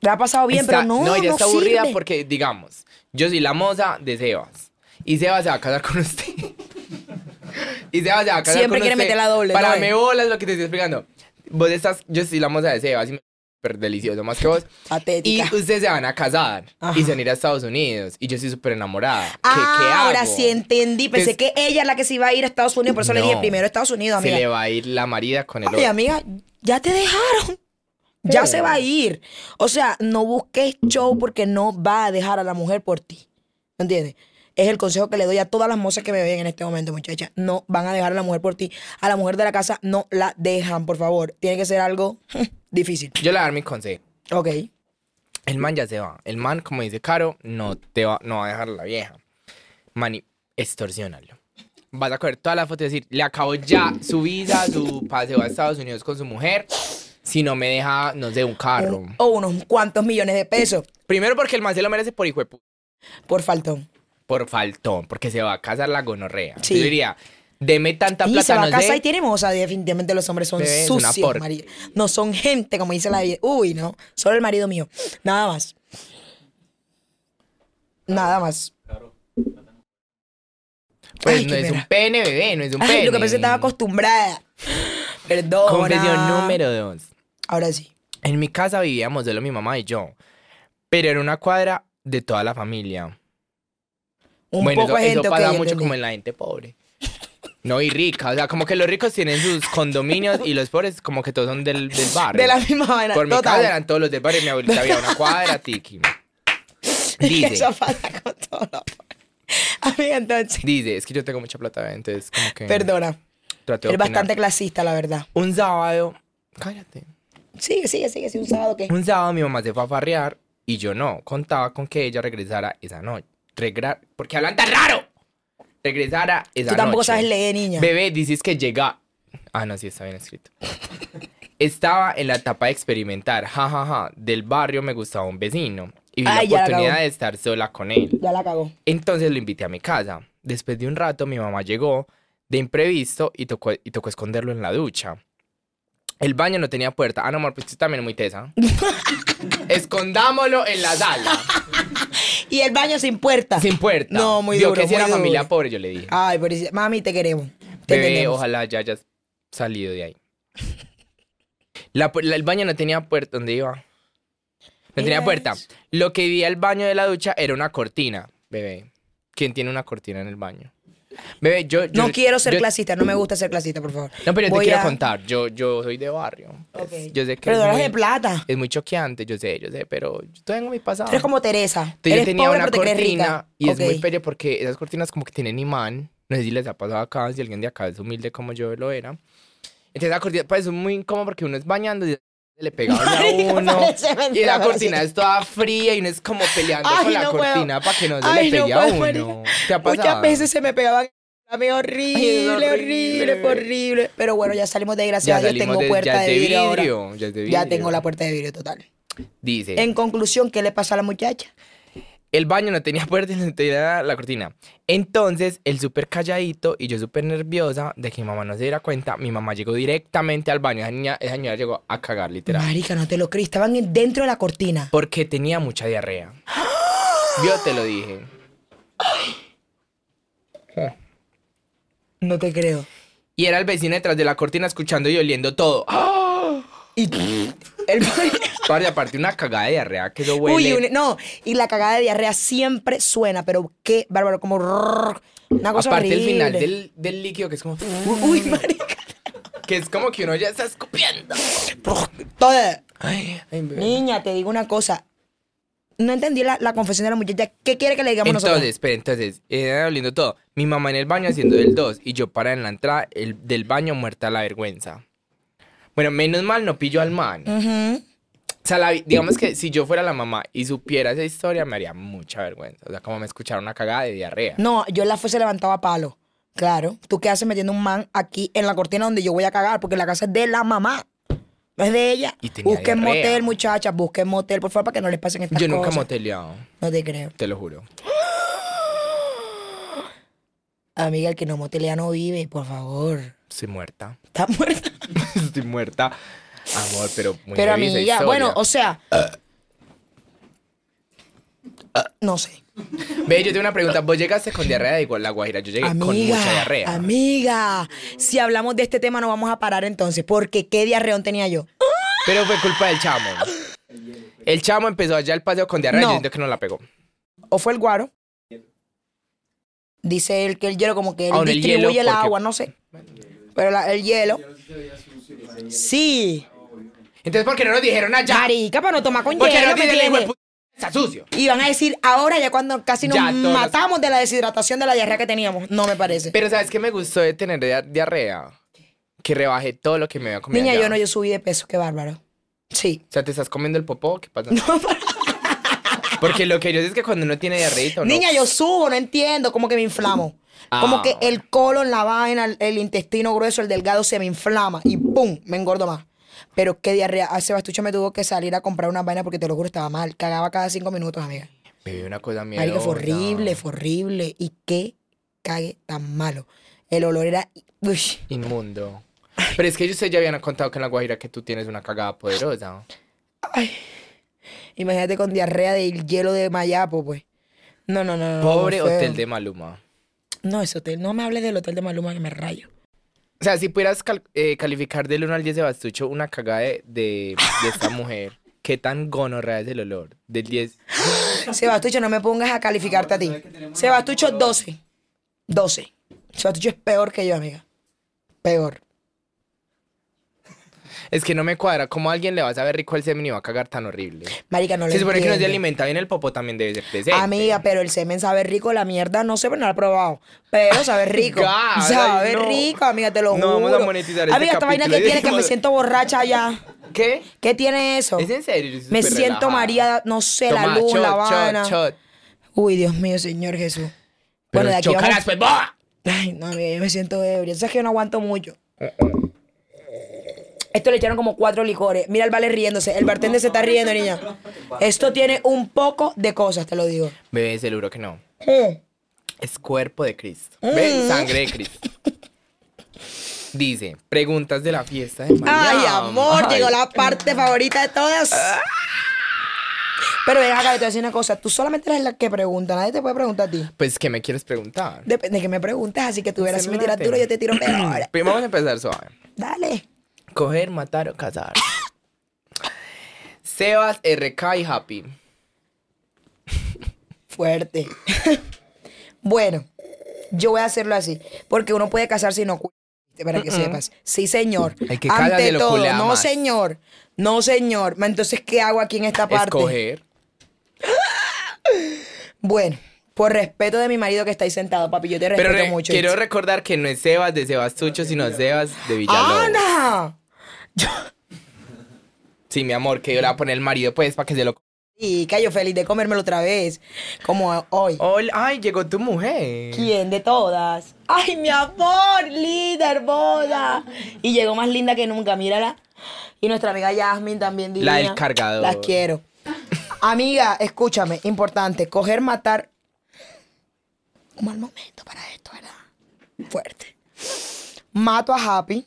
Le ha pasado bien, está- pero no, no, ella está aburrida porque, digamos, yo soy la moza de Sebas y Sebas se va a casar con usted. y Sebas se va a casar Siempre con quiere usted. meter la doble, Para ¿no? me bolas lo que te estoy explicando. Vos estás, yo soy la moza de Sebas y me súper delicioso más que vos. Y Patética. ustedes se van a casar Ajá. y se van a ir a Estados Unidos. Y yo estoy súper enamorada. ¿Qué, ah, qué ahora hago? sí entendí. Pensé Entonces- que ella es la que se iba a ir a Estados Unidos, por eso le dije primero Estados Unidos, Se amiga. le va a ir la marida con el Oye, otro. amiga, ya te dejaron. Ya se va a ir. O sea, no busques show porque no va a dejar a la mujer por ti. ¿Me entiendes? Es el consejo que le doy a todas las mozas que me ven en este momento, muchachas. No van a dejar a la mujer por ti. A la mujer de la casa no la dejan, por favor. Tiene que ser algo difícil. Yo le voy a dar mi consejo. Ok. El man ya se va. El man, como dice Caro, no te va, no va a dejar a la vieja. Mani, extorsionalo. Vas a coger toda la foto y decir, le acabo ya su visa, su paseo a Estados Unidos con su mujer. Si no me deja, no sé, un carro. O unos cuantos millones de pesos Primero porque el man se lo merece por hijo de por faltón. Por faltón, porque se va a casar la gonorrea. Sí. Yo diría, deme tanta Y plata, se va a casar sé. y tiene moza. Definitivamente los hombres son es una sucios. María. No son gente, como dice la vida. Uy, no. Solo el marido mío. Nada más. Nada más. Pues Ay, no es pena. un pene, bebé, no es un Ay, pene. lo que pensé estaba acostumbrada. Perdón. Confesión número dos. Ahora sí. En mi casa vivíamos solo mi mamá y yo. Pero era una cuadra de toda la familia. Un bueno, poco eso, eso gente, ok, pasa mucho como en la gente pobre. No, y rica. O sea, como que los ricos tienen sus condominios y los pobres como que todos son del, del barrio. De la misma manera. Por mi total. casa eran todos los del barrio y mi abuelita había una cuadra, tiki. Dice, Eso pasa con todo. lo- Amiga, entonces. dice, es que yo tengo mucha plata, entonces como que... Perdona. trato de opinar. bastante clasista, la verdad. Un sábado, cállate. Sigue, sigue, sigue. Sí, un sábado que. Un sábado mi mamá se fue a farrear y yo no. Contaba con que ella regresara esa noche. Regra... ¿Por qué hablan tan raro? Regresara esa Tú tampoco noche. sabes leer, niña. Bebé, dices que llega. Ah, no, sí, está bien escrito. Estaba en la etapa de experimentar, jajaja. Ja, ja. Del barrio me gustaba un vecino y vi Ay, la oportunidad cagó. de estar sola con él. Ya la cagó. Entonces lo invité a mi casa. Después de un rato, mi mamá llegó de imprevisto y tocó, y tocó esconderlo en la ducha. El baño no tenía puerta. Ah, no, amor, pues tú también es muy tesa. Escondámoslo en la sala. Y el baño sin puerta. Sin puerta. No, muy Vio duro, que si era familia pobre, yo le dije. Ay, pero dice, mami, te queremos. Te Bebé, ojalá ya hayas salido de ahí. La el baño no tenía puerta. ¿Dónde iba? No tenía puerta. Lo que vi al baño de la ducha era una cortina, bebé. ¿Quién tiene una cortina en el baño? Bebé, yo... yo- No quiero ser yo- clasista, no me gusta ser clasista, por favor. No, pero yo Voy te quiero a- contar. Yo, yo soy de barrio. pues, Ok. Yo sé que Pero es muy, de plata. es muy choqueante, yo sé, yo sé, pero yo tengo mi pasado. Tú eres como Teresa. Entonces yo eres tenía pobre, una cortina y es muy pelle porque esas cortinas como que tienen imán. No sé si les ha pasado acá, si alguien de acá es humilde como yo lo era. Entonces la cortina pues, es muy incómodo porque uno es bañando y le pega a uno. Y la cortina es toda fría y uno es como peleando Ay, con la puedo. cortina para que no se Ay, le no pegue a uno. marica. ¿Te ha pasado? Muchas veces se me pegaban. A mí horrible, horrible. horrible. Pero bueno, ya salimos de gracias ya a Dios. Tengo de, puerta ya de, vidrio, ahora. Ya es de Ya vidrio. tengo la puerta de vidrio total. Dice. En conclusión, ¿qué le pasó a la muchacha? El baño no tenía puerta y no tenía la cortina. Entonces, él súper calladito y yo súper nerviosa de que mi mamá no se diera cuenta. Mi mamá llegó directamente al baño. Esa, niña, esa señora llegó a cagar, literal. Marica, no te lo creí. Estaban en- dentro de la cortina. Porque tenía mucha diarrea. Yo te lo dije. No te creo. Y era el vecino detrás de la cortina escuchando y oliendo todo. Y el Parce, aparte una cagada de diarrea que eso huele. Uy, un- no, y la cagada de diarrea siempre suena, pero qué bárbaro, como rrrr, una cosa aparte el horrible. final del, del líquido que es como... Uy, marica. Que es como que uno ya está escupiendo. Toda. Ay, ay, bebé. Niña, te digo una cosa. No entendí la, la confesión de la muchacha. ¿Qué quiere que le digamos Entonces, nosotros? espera, entonces, era oliendo todo. Mi mamá en el baño haciendo del 2 y yo para en la entrada el, del baño muerta la vergüenza. Bueno, menos mal no pillo al man. Ujú. O sea, la digamos que si yo fuera la mamá y supiera esa historia, me haría mucha vergüenza. O sea, como me escuchara una cagada de diarrea. No, yo la fuese levantaba a palo. Claro. ¿Tú qué haces metiendo un man aquí en la cortina donde yo voy a cagar? Porque la casa es de la mamá. No es de ella. Y tenía Busquen diarrea. motel, muchachas. Busquen motel, por favor, para que no les pasen estas Yo nunca he cosas. moteleado, No te creo. te lo juro. Amiga, el que no motelea no vive, por favor. Estoy muerta. Está muerta. Estoy muerta. Amor, pero muy Pero amiga, historia. bueno, o sea. No sé. Ve, yo tengo una pregunta. Vos llegaste con diarrea de la guajira. Yo llegué con mucha diarrea. amiga. Si hablamos de este tema no vamos a parar entonces, porque qué diarreón tenía yo. Pero fue culpa del chamo. El chamo empezó allá el paseo con diarrea No. y yo siento que no la pegó. O fue el guaro. Dice él que el hielo como que él en el distribuye hielo, el agua, no sé. Pero la- el hielo. Sí. Entonces, ¿por qué no nos dijeron allá? Marica, para no tomar con ¿Por qué hielo, no ¿me dijeron entiendes? hijo de puta, está sucio? Y van a decir ahora ya cuando casi nos Ya, todos los- matamos de la deshidratación de la diarrea que teníamos. No me parece. Pero ¿sabes qué me gustó de tener dia- diarrea? Que rebajé todo lo que me había comido Niña, allá. yo no, yo subí de peso, qué bárbaro. Sí. O sea, ¿te estás comiendo el popó? ¿Qué pasa? Porque lo que yo sé es que cuando uno tiene diarrea, ¿no? Niña, yo subo, no entiendo, como que me inflamo. Ah. Como que el colon, la vaina, el, el intestino grueso, el delgado se me inflama y ¡pum! me engordo más. Pero qué diarrea. A Sebastucho me tuvo que salir a comprar una vaina porque te lo juro estaba mal. Cagaba cada cinco minutos, amiga. Bebé, una cosa. Marica, fue horrible, fue horrible. Y qué cague tan malo. El olor era. Uy. Inmundo. Pero es que ustedes ya habían contado que en La Guajira que tú tienes una cagada poderosa. Ay. Imagínate con diarrea del hielo de Mayapo, pues. No, no, no. no, Pobre hotel de Maluma. No, ese hotel. No me hables del hotel de Maluma que me rayo. O sea, si pudieras cal- eh, calificar del 1 al 10 de Bastucho una cagada de, de, de esta mujer, ¿qué tan gonorrea es el olor? Del 10. Sebastucho, no me pongas a calificarte a ti. Sebastucho, 12. 12. Sebastucho es peor que yo, amiga. Peor. Es que no me cuadra. ¿Cómo a alguien le va a saber rico el semen y va a cagar tan horrible? Marica, no lo Se supone que no se alimenta bien el popo, también debe ser decente. Amiga, pero el semen sabe rico, la mierda no sé, pero no lo he probado. Pero sabe rico. God, sabe ay, no. rico, amiga, te lo No juro. vamos a monetizar este Amiga, esta vaina que tiene que me siento borracha ya. ¿Qué? ¿Qué tiene eso? ¿Es en serio? Soy Me siento relajada. María, no sé, la luz, shot, la shot, vaina. shot. Uy, Dios mío, Señor Jesús. Pero bueno, de aquí chócalas, vamos. pues, ¡boa! Ay, no, amiga, yo me siento ebria. Sabes que yo no aguanto mucho. Esto le echaron como cuatro licores. Mira el vale riéndose. El bartender se está riendo, niña. Esto tiene un poco de cosas, te lo digo. Bebé, seguro que no. Es cuerpo de Cristo. ¿Ves? Mm. Sangre de Cristo. Dice, preguntas de la fiesta de María. Ay, amor, Ay. llegó la parte favorita de todas. Pero ven acá, te voy a decir una cosa. Tú solamente eres la que pregunta. Nadie te puede preguntar a ti. Pues, ¿qué me quieres preguntar? Depende de que me preguntes. Así que tú verás si me tiras duro, yo te tiro peor. Primero vamos a empezar suave. Dale. Coger, matar o cazar. Sebas, RK y Happy. Fuerte. bueno, yo voy a hacerlo así. Porque uno puede casarse y no para que sepas. Sí, señor. El que Ante lo todo, no, más. señor. No, señor. Entonces, ¿qué hago aquí en esta parte? Escoger. Bueno, por respeto de mi marido que está ahí sentado, papi, yo te respeto re- mucho. quiero recordar que no es Sebas de Sebastucho, sino Sebas de Villalobos. ¡Ana! Sí, mi amor, que yo le voy a poner el marido, pues, para que se lo... Y callo feliz de comérmelo otra vez. Como hoy. Hola, ay, llegó tu mujer. ¿Quién de todas? ¡Ay, mi amor! ¡Linda, hermosa! Y llegó más linda que nunca, mírala. Y nuestra amiga Yasmin también divina. La del cargador. Las quiero. Amiga, escúchame, importante. Coger, matar. Un mal momento para esto, ¿verdad? Fuerte. Mato a Happy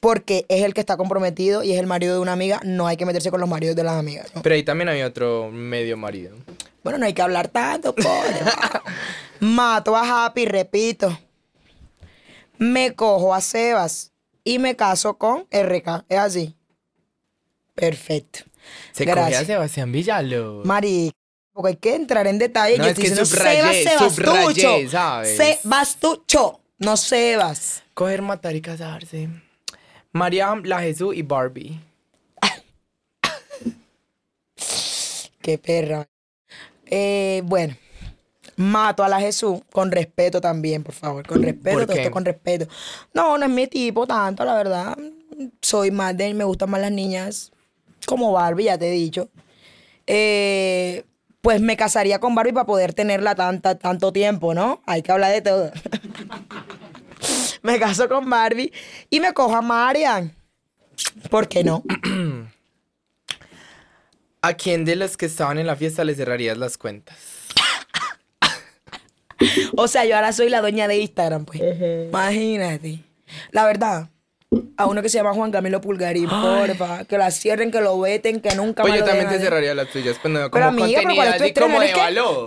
porque es el que está comprometido y es el marido de una amiga. No hay que meterse con los maridos de las amigas. ¿no? Pero ahí también había otro medio marido. Bueno, no hay que hablar tanto, pobre. Mato a Happy, repito. Me cojo a Sebas y me caso con RK. Es así. Perfecto. Se cogía a Gracias. Sebastián Villalobos. Mari, porque hay que entrar en detalle. No, Yo es estoy que subrayé, Sebas subrayé, Sebastucho. ¿sabes? Sebastucho, no Sebas. Coger, matar y casarse. Mariam, la Jesús y Barbie. Qué perra. Eh, bueno, mato a la Jesús con respeto también, por favor. Con respeto, ¿Por todo qué? esto con respeto. No, no es mi tipo tanto, la verdad. Soy más de, me gustan más las niñas como Barbie, ya te he dicho. Eh, pues me casaría con Barbie para poder tenerla tanta, tanto tiempo, ¿no? Hay que hablar de todo. me caso con Barbie y me cojo a Marian. ¿Por qué no? ¿A quién de los que estaban en la fiesta le cerrarías las cuentas? O sea, yo ahora soy la dueña de Instagram, pues. Imagínate. La verdad, a uno que se llama Juan Camilo Pulgarín, porfa, que la cierren, que lo veten, que nunca Pues más yo lo también te cerraría las tuyas, pues no, como Pero amiga, pero ¿cuál es tu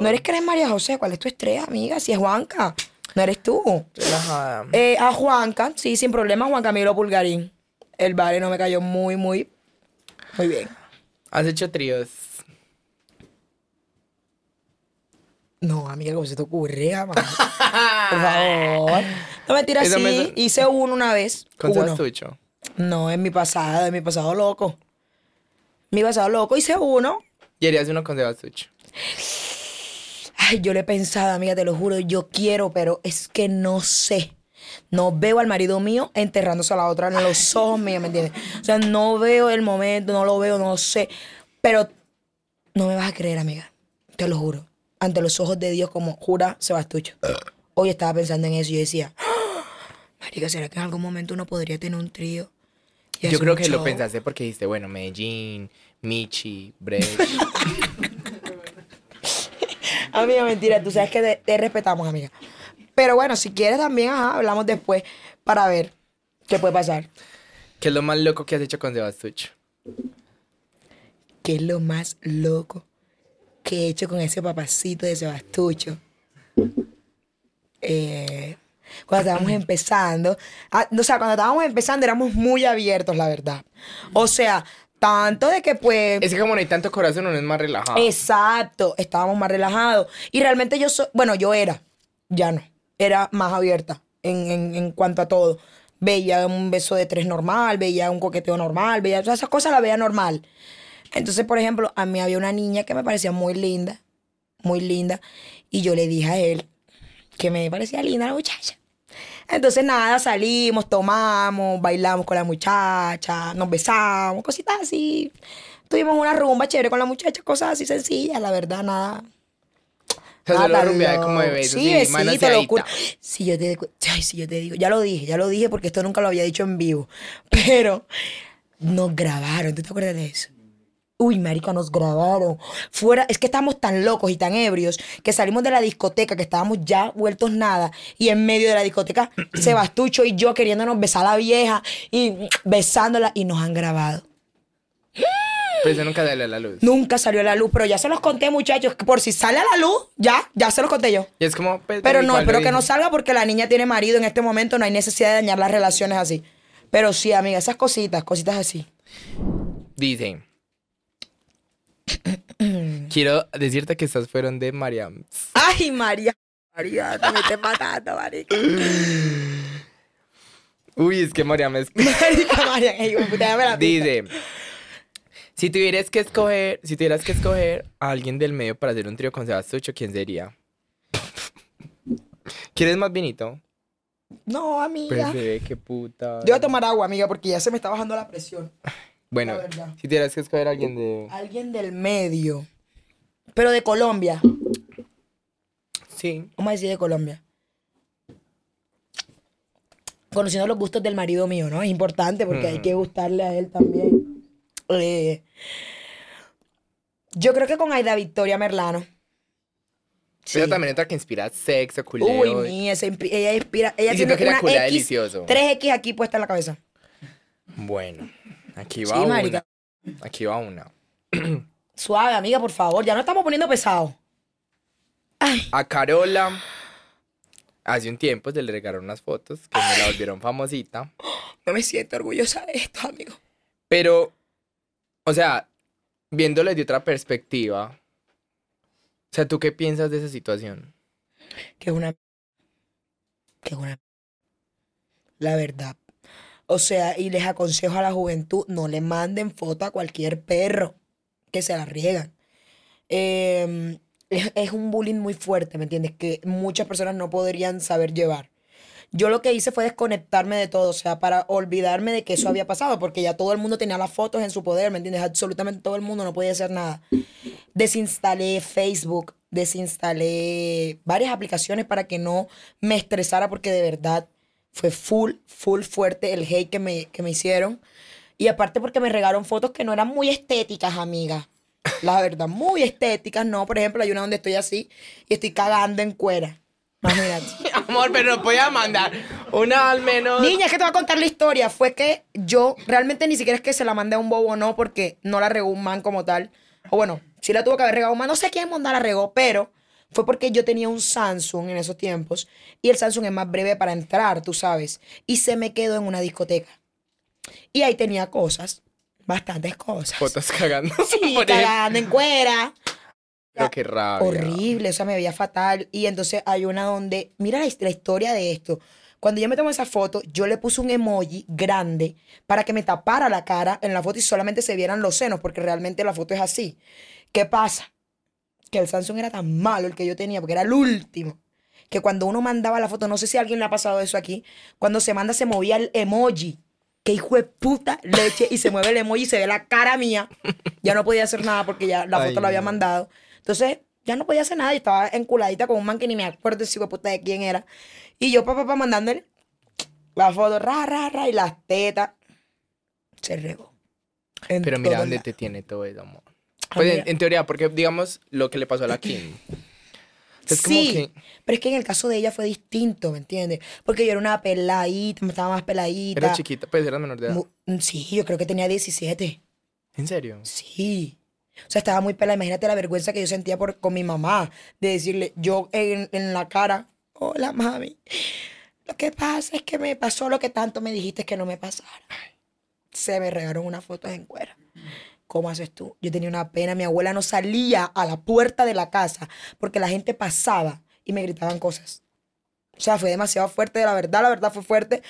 no eres que eres María José, ¿cuál es tu estrella, amiga? Si es Juanca, no eres tú. Relajada. Eh, a Juanca, sí, sin problema, Juan Camilo Pulgarín. El vale no me cayó muy, muy, muy bien. ¿Has hecho tríos? No, amiga, ¿cómo se te ocurre, jamás? Por favor. No mentira, Eso sí. me- Hice uno una vez. ¿Con uno. Sebastucho? No, en mi pasado, en mi pasado loco. Mi pasado loco, hice uno. Y harías uno con Sebastucho. Ay, yo le he pensado, amiga, te lo juro, yo quiero, pero es que no sé. No veo al marido mío enterrándose a la otra en los ojos míos, ¿me entiendes? O sea, no veo el momento, no lo veo, no sé. Pero no me vas a creer, amiga. Te lo juro. Ante los ojos de Dios, como jura Sebastucho. Hoy estaba pensando en eso y yo decía, "Ah, Marica, ¿será que en algún momento uno podría tener un trío? Yo creo que lo show?" pensaste porque dijiste, bueno, Medellín, Michi, Brecht. Amiga, mentira, tú sabes que te, te respetamos, amiga. Pero bueno, si quieres también, ajá, hablamos después para ver qué puede pasar. ¿Qué es lo más loco que has hecho con Sebastucho? ¿Qué es lo más loco que he hecho con ese papacito de Sebastucho? Eh, cuando estábamos empezando, ah, o sea, cuando estábamos empezando éramos muy abiertos, la verdad. O sea, tanto de que pues... Es que como no hay tanto corazón, uno es más relajado. Exacto, estábamos más relajados. Y realmente yo soy, bueno, yo era, ya no, era más abierta en, en- en cuanto a todo. Veía un beso de tres normal, veía un coqueteo normal, veía todas esas cosas las veía normal. Entonces, por ejemplo, a mí había una niña que me parecía muy linda, muy linda, y yo le dije a él que me parecía linda la muchacha. Entonces, nada, salimos, tomamos, bailamos con la muchacha, nos besamos, cositas así. Tuvimos una rumba chévere con la muchacha, cosas así sencillas, la verdad, nada. O sea, solo loco. como de besos Sí. Si yo te ay, si yo te digo, ya lo dije, ya lo dije porque esto nunca lo había dicho en vivo. Pero nos grabaron, ¿tú te acuerdas de eso? Uy, marica, nos grabaron. Fuera, es que estábamos tan locos y tan ebrios que salimos de la discoteca, que estábamos ya vueltos nada, y en medio de la discoteca, Sebastucho y yo queriéndonos besar a la vieja y besándola, y nos han grabado. Pero eso nunca sale a la luz. Nunca salió a la luz, pero ya se los conté, muchachos, que por si sale a la luz, ya, ya se los conté yo. Y es como, pues, Pero no, espero que no salga porque la niña tiene marido en este momento, no hay necesidad de dañar las relaciones así. Pero sí, amiga, esas cositas, cositas así. Dice. Quiero decirte que estas fueron de Mariam. Ay, María. María, te me estés matando, marica. Uy, es que Mariam es. Marica, María, ey, hijo de puta, dame la. Dice. Si tuvieras que escoger, si tuvieras que escoger a alguien del medio para hacer un trío con Sebastucho, ¿quién sería? ¿Quieres más vinito? No, Pues amiga. bebé, qué puta. Yo voy a tomar agua, amiga, porque ya se me está bajando la presión. Bueno, si tuvieras que escoger a alguien de. Alguien del medio. Pero de Colombia. Sí. Vamos a decir de Colombia. Conociendo los gustos del marido mío, ¿no? Es importante porque hay que gustarle a él también. Eh, yo creo que con Aida Victoria Merlano. Sí. Ella también otra que inspira sexo, culeo. Uy, mi, esa impi- ella inspira. Ella tiene que una X, delicioso. tres X aquí puesta en la cabeza. Bueno, aquí Sí, va una. marica. Aquí va una. Suave, amiga, por favor. Ya no estamos poniendo pesado. A Carola, hace un tiempo se le regalaron unas fotos que me la volvieron famosita. No me siento orgullosa de esto, amigo. Pero, o sea, viéndole de otra perspectiva, o sea, ¿tú qué piensas de esa situación? Que es una. Que es una. La verdad. O sea, y les aconsejo a la juventud, no le manden foto a cualquier perro que se la riegan. Eh, es, es un bullying muy fuerte, ¿me entiendes? Que muchas personas no podrían saber llevar. Yo lo que hice fue desconectarme de todo, o sea, para olvidarme de que eso había pasado, porque ya todo el mundo tenía las fotos en su poder, ¿me entiendes? Absolutamente todo el mundo no podía hacer nada. Desinstalé Facebook, desinstalé varias aplicaciones para que no me estresara, porque de verdad fue full, full fuerte el hate que me, que me hicieron. Y aparte porque me regaron fotos que no eran muy estéticas, amiga. La verdad, muy estéticas, no. Por ejemplo, hay una donde estoy así y estoy cagando en cuera. Imagínate. Amor, pero no podía mandar una al menos. Niña, es que te voy a contar la historia. Fue que yo realmente ni siquiera es que se la mandé a un bobo, no, porque no la regó un man como tal. O bueno, sí la tuvo que haber regado un man. No sé quién mandar la regó, pero fue porque yo tenía un Samsung en esos tiempos. Y el Samsung es más breve para entrar, tú sabes. Y se me quedó en una discoteca. Y ahí tenía cosas, bastantes cosas. Fotos cagando. Sí, cagando en cuera. Pero qué rabia. Horrible, o sea, me veía fatal. Y entonces hay una donde, mira la, la historia de esto. Cuando yo me tomé esa foto, yo le puse un emoji grande para que me tapara la cara en la foto y solamente se vieran los senos, porque realmente la foto es así. ¿Qué pasa? Que el Samsung era tan malo el que yo tenía, porque era el último. Que cuando uno mandaba la foto, no sé si a alguien le ha pasado eso aquí, cuando se manda se movía el emoji. Que hijo de puta leche y se mueve el emoji y se ve la cara mía. Ya no podía hacer nada porque ya la Ay, foto la había no. mandado. Entonces, ya no podía hacer nada. Y estaba enculadita con un man que ni me acuerdo si hijo de puta de quién era. Y yo, papá, papá, mandándole la foto, ra, ra, ra, y las tetas. Se regó. Pero mira dónde lados. te tiene todo eso, amor. Pues en, en teoría, porque digamos lo que le pasó a la Kim. Es como sí, que pero es que en el caso de ella fue distinto, ¿me entiendes? Porque yo era una peladita, estaba más peladita. era chiquita, pues era menor de edad. Mu- mm, Sí, yo creo que tenía 17. ¿En serio? Sí. O sea, estaba muy pelada. Imagínate la vergüenza que yo sentía por, con mi mamá de decirle, yo en, en la cara, hola mami, lo que pasa es que me pasó lo que tanto me dijiste que no me pasara. Se me regaron unas fotos en cuera. ¿Cómo haces tú? Yo tenía una pena. Mi abuela no salía a la puerta de la casa porque la gente pasaba y me gritaban cosas. O sea, fue demasiado fuerte, la verdad, la verdad fue fuerte.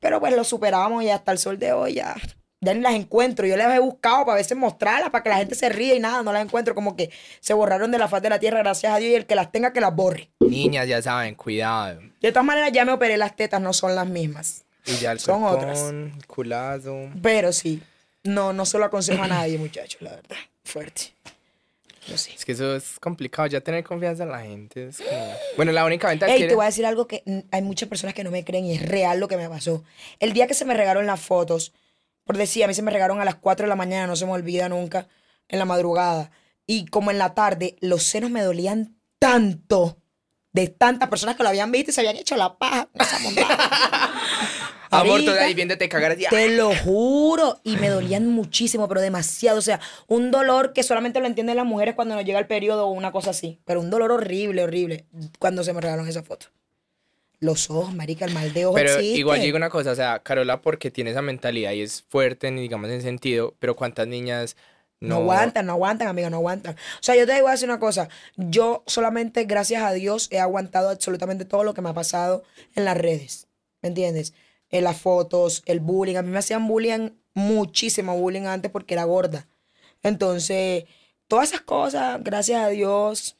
Pero pues lo superamos y hasta el sol de hoy ya, ya ni las encuentro. Yo las he buscado para a veces mostrarlas, para que la gente se ríe y nada, no las encuentro. Como que se borraron de la faz de la tierra, gracias a Dios, y el que las tenga que las borre. Niñas, ya saben, cuidado. De todas maneras, ya me operé las tetas, no son las mismas. Y ya el Son otras. el culazo. Pero sí, no, no se lo aconsejo a nadie, muchachos, la verdad. Fuerte. Yo sí. Es que eso es complicado, ya tener confianza en la gente. es como- Bueno, la única ventaja Ey, que... te voy a decir algo que hay muchas personas que no me creen y es real lo que me pasó. El día que se me regaron las fotos, por decir, a mí se me regaron a las 4 de la mañana, no se me olvida nunca. en la madrugada. Y como en la tarde, los senos me dolían tanto de tantas personas que lo habían visto y se habían hecho la paja. Amor, Marica, toda ahí viéndote cagar así. Te lo juro. Y me dolían muchísimo, pero demasiado. O sea, un dolor que solamente lo entienden las mujeres cuando nos llega el periodo o una cosa así. Pero un dolor horrible, horrible. Cuando se me regalaron esa foto. Los ojos, marica, el mal de ojos Pero existe. igual digo una cosa, o sea, Carola porque tiene esa mentalidad y es fuerte, digamos en sentido, pero cuántas niñas No no, aguantan, no aguantan, amiga, no aguantan. O sea, yo te digo a decir una cosa. Yo solamente, gracias a Dios, he aguantado absolutamente todo lo que me ha pasado en las redes. ¿Me entiendes? En las fotos, el bullying. A mí me hacían bullying, muchísimo bullying antes porque era gorda. Entonces, todas esas cosas, gracias a Dios,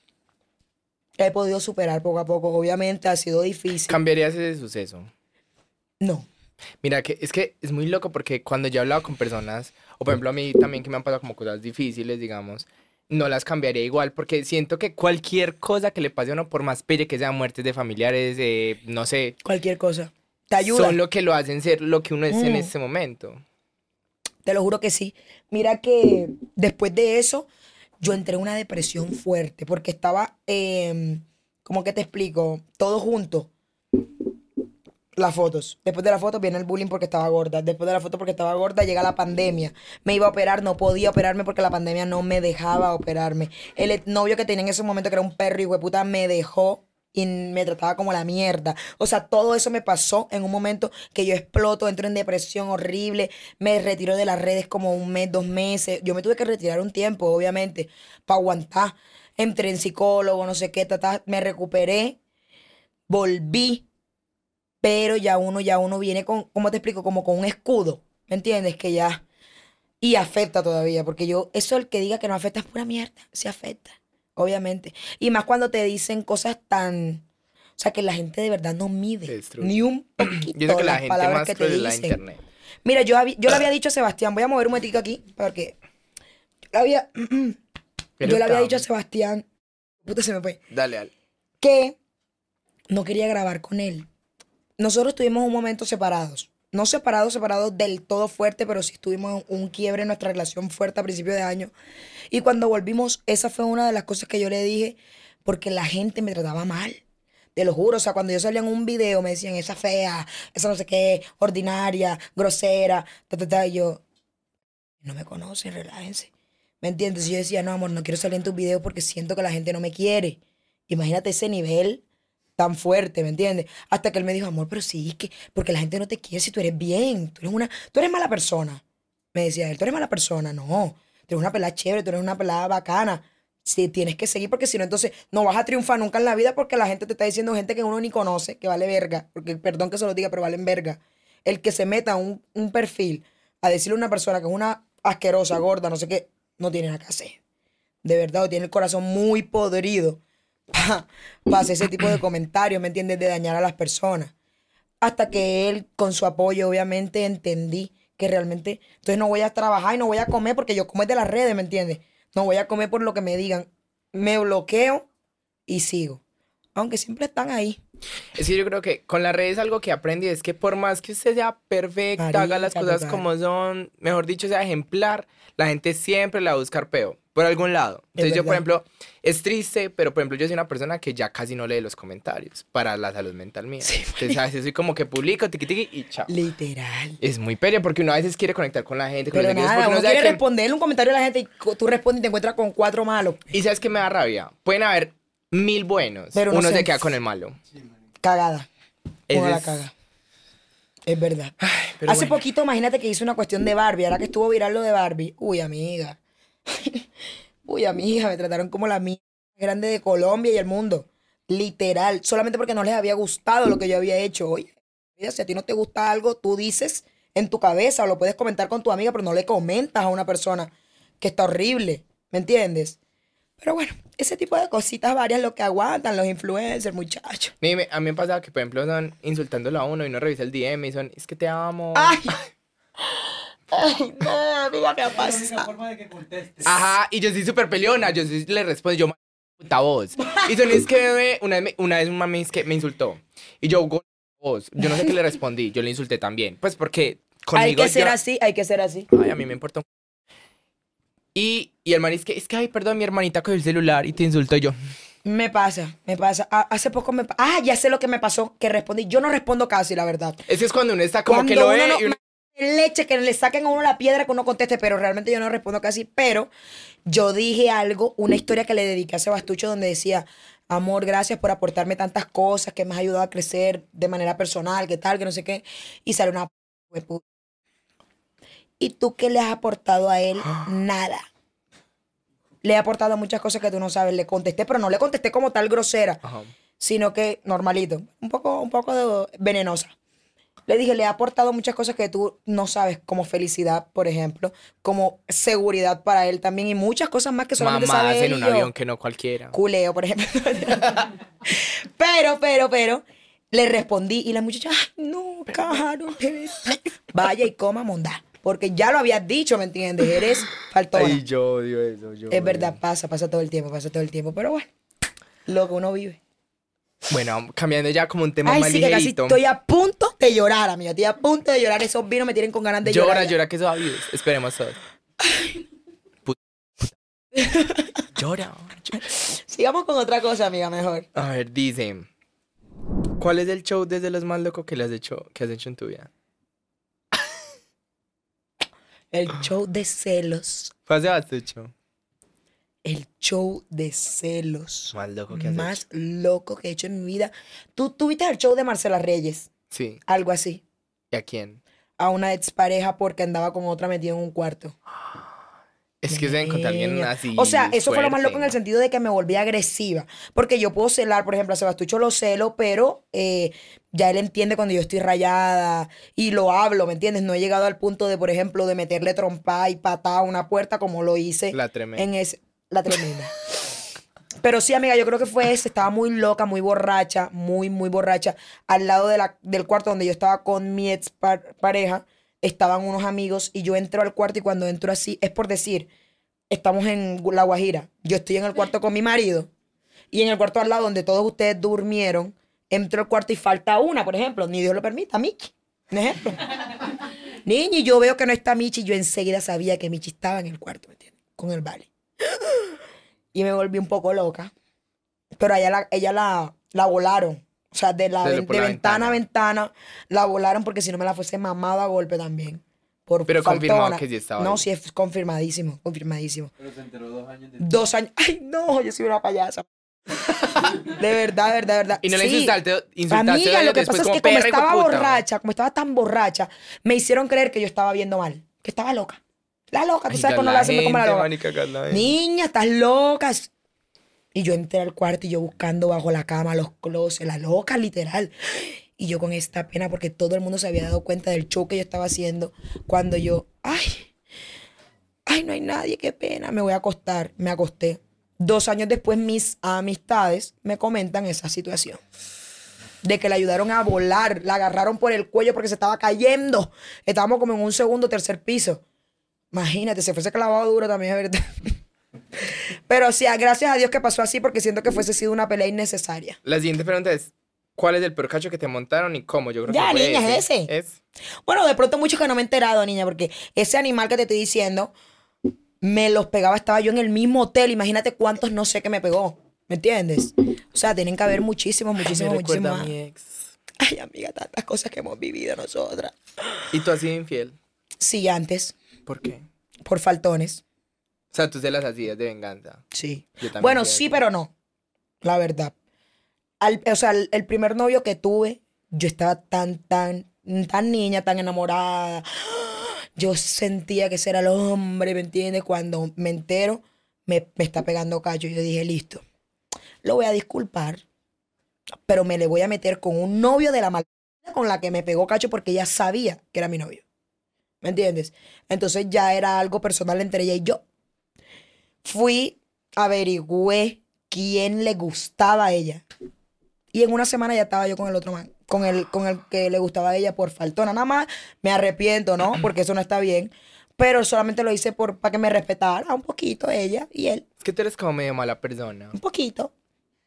he podido superar poco a poco. Obviamente ha sido difícil. ¿Cambiarías ese suceso? No. Mira, que es que es muy loco porque cuando yo he hablado con personas, o por ejemplo a mí también que me han pasado como cosas difíciles, digamos, no las cambiaría igual porque siento que cualquier cosa que le pase a uno, por más pelle que sea muertes de familiares, de, no sé, Cualquier cosa. Te son lo que lo hacen ser lo que uno es en Mm. este momento. Te lo juro que sí. Mira que después de eso, yo entré en una depresión fuerte porque estaba, eh, ¿cómo que te explico? Todo junto. Las fotos. Después de la foto viene el bullying porque estaba gorda. Después de la foto porque estaba gorda llega la pandemia. Me iba a operar, no podía operarme porque la pandemia no me dejaba operarme. El novio que tenía en ese momento, que era un perro y hueputa, me dejó me trataba como la mierda. O sea, todo eso me pasó en un momento que yo exploto, entro en depresión horrible, me retiro de las redes como un mes, dos meses. Yo me tuve que retirar un tiempo, obviamente, para aguantar. Entré en psicólogo, no sé qué, ta, ta, me recuperé, volví, pero ya uno, ya uno viene con, ¿cómo te explico? Como con un escudo, ¿me entiendes? Que ya... Y afecta todavía, porque yo, eso el que diga que no afecta es pura mierda, sí afecta, obviamente. Y más cuando te dicen cosas tan... O sea, que la gente de verdad no mide ni un poquito Yo sé que la las gente palabras más que te dicen. internet. Mira, yo, yo le había dicho a Sebastián, voy a mover un momentito aquí, porque yo le había, Pero yo le había dicho a Sebastián, puta se me fue, Dale, dale. que no quería grabar con él. Nosotros tuvimos un momento separados. No separados, separados del todo fuerte, pero sí tuvimos un quiebre en nuestra relación fuerte a principios de año. Y cuando volvimos, esa fue una de las cosas que yo le dije, porque la gente me trataba mal. Te lo juro, o sea, cuando yo salía en un video me decían, esa fea, esa no sé qué, ordinaria, grosera, ta, ta, ta. Y yo, no me conocen, relájense. ¿Me entiendes? Y yo decía, no, amor, no quiero salir en tus videos porque siento que la gente no me quiere. Imagínate ese nivel tan fuerte, ¿me entiendes? Hasta que él me dijo, amor, pero sí, es que, porque la gente no te quiere si tú eres bien, tú eres una, tú eres mala persona. Me decía él, tú eres mala persona, no, tú eres una pelada chévere, tú eres una pelada bacana. Sí, tienes que seguir porque si no, entonces no vas a triunfar nunca en la vida porque la gente te está diciendo gente que uno ni conoce, que vale verga, porque perdón que se lo diga, pero valen verga. El que se meta un, un perfil a decirle a una persona que es una asquerosa, gorda, no sé qué, no tiene nada que hacer. De verdad, o tiene el corazón muy podrido para hacer ese tipo de comentarios, ¿me entiendes? De dañar a las personas. Hasta que él, con su apoyo, obviamente, entendí que realmente, entonces no voy a trabajar y no voy a comer porque yo como es de las redes, ¿me entiendes? No voy a comer por lo que me digan. Me bloqueo y sigo. Aunque siempre están ahí. Es que yo creo que con las redes algo que aprendí es que por más que usted sea perfecta, haga las cosas total. como son, mejor dicho, sea ejemplar, la gente siempre la va a buscar peo, por algún lado. Entonces yo, por ejemplo, es triste, pero por ejemplo yo soy una persona que ya casi no lee los comentarios para la salud mental mía. Entonces a veces soy como que publico, tiqui tiqui y chao. Literal. Es muy perio porque uno a veces quiere conectar con la gente, con Pero los nada, uno quiere que- responderle un comentario a la gente y tú respondes y te encuentras con cuatro malos. Y sabes que me da rabia. Pueden haber mil buenos, Pero uno se se- queda con el malo. Cagada. Uno la es- caga. Es verdad. pero Hace bueno. poquito, imagínate que hice una cuestión de Barbie. Ahora que estuvo viral lo de Barbie. Uy, amiga. Uy, amiga, me trataron como la mía grande de Colombia y el mundo. Literal. Solamente porque no les había gustado lo que yo había hecho. Oye, mira, si a ti no te gusta algo, tú dices en tu cabeza o lo puedes comentar con tu amiga, pero no le comentas a una persona que está horrible. ¿Me entiendes? Pero bueno, ese tipo de cositas varias lo que aguantan los influencers, muchachos. A mí me pasaba que, por ejemplo, están insultándolo a uno y no revisa el DM y son, es que te amo. Ay. Ay, no, amiga, ¿qué Es la única pasa? forma de que conteste. Ajá, y yo soy súper peleona, yo sí le respondo, yo, "Ma- puta voz. Y son, es que, bebé, una vez, me- una vez un mami es que me insultó. Y yo, "Go- voz. Yo no sé qué le respondí, yo le insulté también. Pues porque Hay conmigo que ser yo- así, hay que ser así. Ay, a mí me importa un... Y, y el man es que, es que, ay, perdón, mi hermanita cogió el celular y te insultó yo. Me pasa, me pasa. A- hace poco me Ah, ya sé lo que me pasó, que respondí. Yo no respondo casi, la verdad. Es que es cuando uno está como Cuando que lo ve no- y uno- leche que le saquen a uno la piedra que uno conteste, pero realmente yo no respondo casi. Pero yo dije algo, una historia que le dediqué a Sebastucho donde decía, amor, gracias por aportarme tantas cosas que me has ayudado a crecer de manera personal, que tal, que no sé qué. Y sale una... ¿Y tú qué le has aportado a él? Nada. Le he aportado muchas cosas que tú no sabes. Le contesté, pero no le contesté como tal grosera Ajá. sino que normalito, un poco, un poco de- venenosa. Le dije, le he aportado muchas cosas que tú no sabes, como felicidad, por ejemplo, como seguridad para él también, y muchas cosas más que solamente Mamás sabe en un yo. avión que no cualquiera. Culeo, por ejemplo. pero, pero, pero, le respondí y la muchacha, ay, no, caro, vaya y coma mondá. Porque ya lo habías dicho, ¿me entiendes? Eres faltona. Ay, yo odio eso. Yo es odio. verdad, pasa, pasa todo el tiempo, pasa todo el tiempo. Pero bueno, lo que uno vive. Bueno, cambiando ya como un tema Ay, más sí, que casi ligerito. estoy a punto de llorar, amiga. Estoy a punto de llorar. Esos vinos me tienen con ganas de llora, llorar. ya. llora, que eso va. Esperemos todos. Put- Llora. llora. Sigamos con otra cosa, amiga, mejor. A ver, dice. ¿Cuál es el show desde los más locos que le has hecho, que has hecho en tu vida? El show de celos. Fue hace bastante. El show de celos. Más loco que has Más loco que he hecho en mi vida. ¿Tú tuviste el show de Marcela Reyes? Sí. Algo así. ¿Y a quién? A una expareja porque andaba con otra metida en un cuarto. Es que se encontró alguien Niña. así. O sea, eso fue lo más loco en el sentido de que me volví agresiva. Porque yo puedo celar, por ejemplo, a Sebastucho lo celo, pero eh, ya él entiende cuando yo estoy rayada y lo hablo, ¿me entiendes? No he llegado al punto de, por ejemplo, de meterle trompa y patada a una puerta como lo hice La tremenda. en ese. La tremenda. Pero sí, amiga, yo creo que fue ese. Estaba muy loca, muy borracha, muy, muy borracha. Al lado de la- del cuarto donde yo estaba con mi ex par- pareja, estaban unos amigos y yo entro al cuarto y cuando entro así, es por decir, estamos en La Guajira. Yo estoy en el cuarto con mi marido y en el cuarto al lado donde todos ustedes durmieron, entro al cuarto y falta una, por ejemplo. Ni Dios lo permita, Michi. Un ejemplo. Niña, y yo veo que no está Michi, yo enseguida sabía que Michi estaba en el cuarto, ¿me entiendes? Con el vale. Y me volví un poco loca. Pero a ella la, ella la, la volaron. O sea, de, la, de la ventana a ventana. la volaron porque si no me la fuese mamado a golpe también. Por Pero confirmado que sí estaba No, ahí. sí, es confirmadísimo, confirmadísimo. Pero se enteró dos años de... Dos años. Ay, no, yo soy una payasa. De verdad, de verdad, de verdad. Y no le insultaste, insultaste Amiga, a lo que pasa es que como estaba borracha, como estaba tan borracha, me hicieron creer que yo estaba viendo mal, que estaba loca. La loca, tú sabes cuando la la hacen como la loca. Niña, estás loca. Y yo entré al cuarto y yo buscando bajo la cama los closets, la loca, literal. Y yo con esta pena porque todo el mundo se había dado cuenta del show que yo estaba haciendo. Cuando yo, ay, ay, no hay nadie, qué pena, me voy a acostar. Me acosté. Dos años después mis amistades me comentan esa situación. De que la ayudaron a volar, la agarraron por el cuello porque se estaba cayendo. Estábamos como en un segundo, tercer piso. Imagínate, se fuese clavado duro también, es verdad. Pero sí, gracias a Dios que pasó así porque siento que fuese sido una pelea innecesaria. La siguiente pregunta es: ¿Cuál es el peor cacho que te montaron y cómo? Yo creo Ya, que niña, es ese. Es. Bueno, de pronto mucho que no me he enterado, niña, porque ese animal que te estoy diciendo me los pegaba, estaba yo en el mismo hotel. Imagínate cuántos no sé que me pegó. ¿Me entiendes? O sea, tienen que haber muchísimos, muchísimos, Me muchísimos. a mi más. ex. Ay, amiga, tantas cosas que hemos vivido nosotras. ¿Y tú has sido infiel? Sí, antes, ¿Por qué? por faltones. O sea, tú se las hacías de venganza. Sí. Yo también Bueno, sí, así. pero no. La verdad. Al- o sea, el, el primer novio que tuve, yo estaba tan, tan, tan niña, tan enamorada. Yo sentía que ese era el hombre, ¿me entiendes? Cuando me entero, me, me está pegando cacho. Yo dije, listo, lo voy a disculpar, pero me le voy a meter con un novio de la maldita con la que me pegó cacho porque ella sabía que era mi novio. ¿Me entiendes? Entonces ya era algo personal entre ella y yo. Fui, averigüé quién le gustaba a ella. Y en una semana ya estaba yo con el otro man, con el, con el que le gustaba a ella por faltona. Nada más me arrepiento, ¿no? Porque eso no está bien. Pero solamente lo hice por, para que me respetara un poquito ella y él. Es que tú eres como medio mala persona. Un poquito.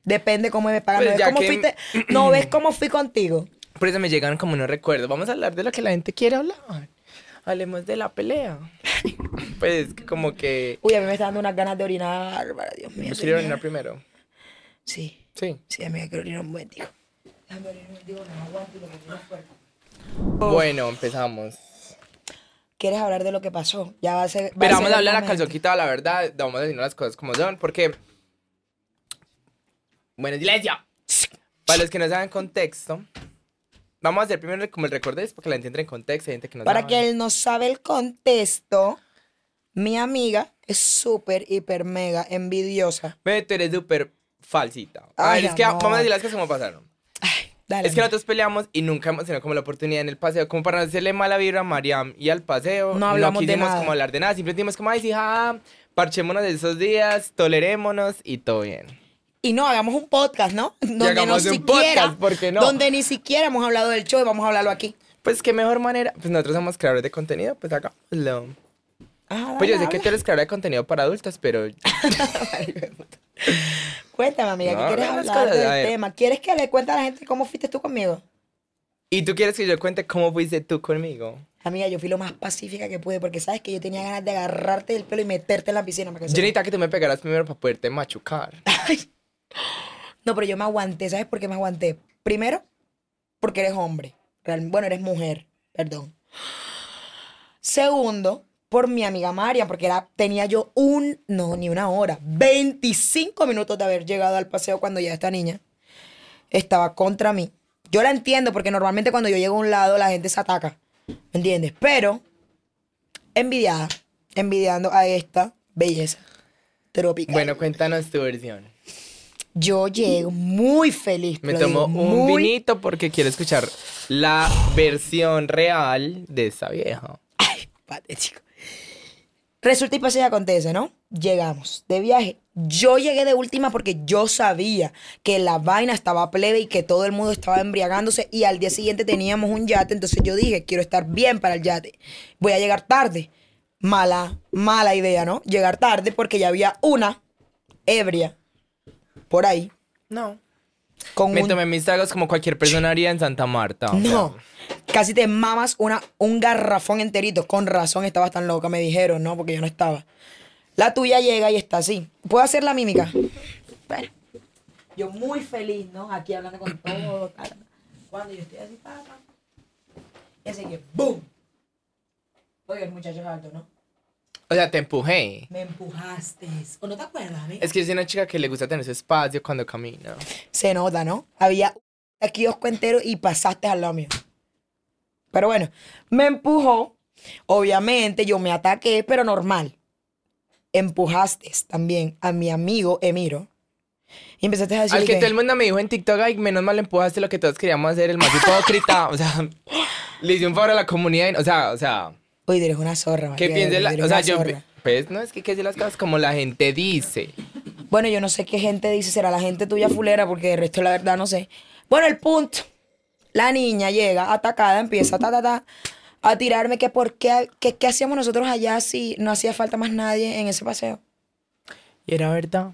Depende cómo me pagan. Pues ¿No, ves cómo que- fuiste? ¿No ves cómo fui contigo? Por eso me llegan como unos recuerdos. Vamos a hablar de lo que la gente quiere hablar. Hablemos de la pelea. Pues como que... Uy, a mí me está dando unas ganas de orinar, para Dios mío. ¿Yo quiero orinar primero? Sí, Sí. sí, amiga, quiero orinar un momentico. Déjame orinar un momentico, no aguanto y lo que tiene es fuerte. Bueno, empezamos. ¿Quieres hablar de lo que pasó? Ya va a ser. va Pero a vamos ser a hablar a momento. calzón quitado, la verdad. Vamos a decir las cosas como son, porque... Bueno, silencio. Para los que no saben contexto, vamos a hacer primero como el recordés para que la gente entre en contexto. Hay gente que no Para sabe. que él no sabe el contexto, mi amiga es súper, hiper, mega envidiosa. Ve, tú eres súper falsita. Ay, es que amor. vamos a decir las cosas como pasaron. Dale. Es que nosotros peleamos y nunca hemos tenido como la oportunidad en el paseo, como para no hacerle mala vibra a Mariam y al paseo. No hablamos de quisimos nada. como hablar de nada, siempre dijimos como, ay, sí, ja, parchémonos de esos días, tolerémonos y todo bien. Y no, hagamos un podcast, ¿no? Donde no siquiera, podcast, ¿por qué no? Donde ni siquiera hemos hablado del show y vamos a hablarlo aquí. Pues qué mejor manera, pues nosotros somos creadores de contenido, pues hagámoslo. Ajá, Pues yo sé que tú eres creadora de contenido para adultos, pero Cuéntame, amiga, No, ¿qué quieres hablar cosas, del tema? ¿Quieres que le cuente a la gente cómo fuiste tú conmigo? ¿Y tú quieres que yo cuente cómo fuiste tú conmigo? Amiga, yo fui lo más pacífica que pude porque sabes que yo tenía ganas de agarrarte del pelo y meterte en la piscina. Yo necesitaba que tú me pegaras primero para poderte machucar. No, pero yo me aguanté. ¿Sabes por qué me aguanté? Primero, porque eres hombre. Bueno, eres mujer. Perdón. Segundo, por mi amiga María, porque era, tenía yo un, no, ni una hora, 25 minutos de haber llegado al paseo cuando ya esta niña estaba contra mí. Yo la entiendo porque normalmente cuando yo llego a un lado la gente se ataca. ¿Me entiendes? Pero, envidiada, envidiando a esta belleza tropical. Bueno, cuéntanos tu versión. Yo llego muy feliz. Me tomo digo, un muy- vinito porque quiero escuchar la versión real de esa vieja. Ay, patético. Resulta y pasa y acontece, ¿no? Llegamos de viaje. Yo llegué de última porque yo sabía que la vaina estaba plebe y que todo el mundo estaba embriagándose y al día siguiente teníamos un yate, entonces yo dije, quiero estar bien para el yate. Voy a llegar tarde. Mala, mala idea, ¿no? Llegar tarde porque ya había una ebria por ahí No. con Me un tomé mis tragos como cualquier persona haría en Santa Marta. o No. Casi te mamas una, un garrafón enterito. Con razón estabas tan loca, me dijeron, ¿no? Porque yo no estaba. La tuya llega y está así. ¿Puedo hacer la mímica? Bueno. Yo muy feliz, ¿no? Aquí hablando con todo. tal, tal. Cuando yo estoy así, pa, pa. Y así que, ¡boom! Oye, el muchacho es alto, ¿no? O sea, te empujé. Me empujaste. ¿O no te acuerdas, amiga? Es que yo soy una chica que le gusta tener su espacio cuando camina. Se nota, ¿no? Había aquí kiosco entero y pasaste al lado mío. Pero bueno, me empujó. Obviamente yo me ataqué, pero normal. Empujaste también a mi amigo Emiro. Y empezaste a decir Al que que- todo el mundo me dijo en TikTok, ay, menos mal empujaste lo que todos queríamos hacer, el más hipócrita. o sea, le hice un favor a la comunidad. y- O sea, o sea, Uy, eres una zorra, ¿qué María, piensa la.? eres O sea, yo. zorra. Pues no, es que que decir las cosas como la gente dice. Bueno, yo no sé qué gente dice, será la gente tuya fulera, porque el resto, la verdad, no sé. Bueno, el punto. La niña llega atacada, empieza ta, ta, ta, a tirarme que por qué, que, qué hacíamos nosotros allá si no hacía falta más nadie en ese paseo. Y era verdad.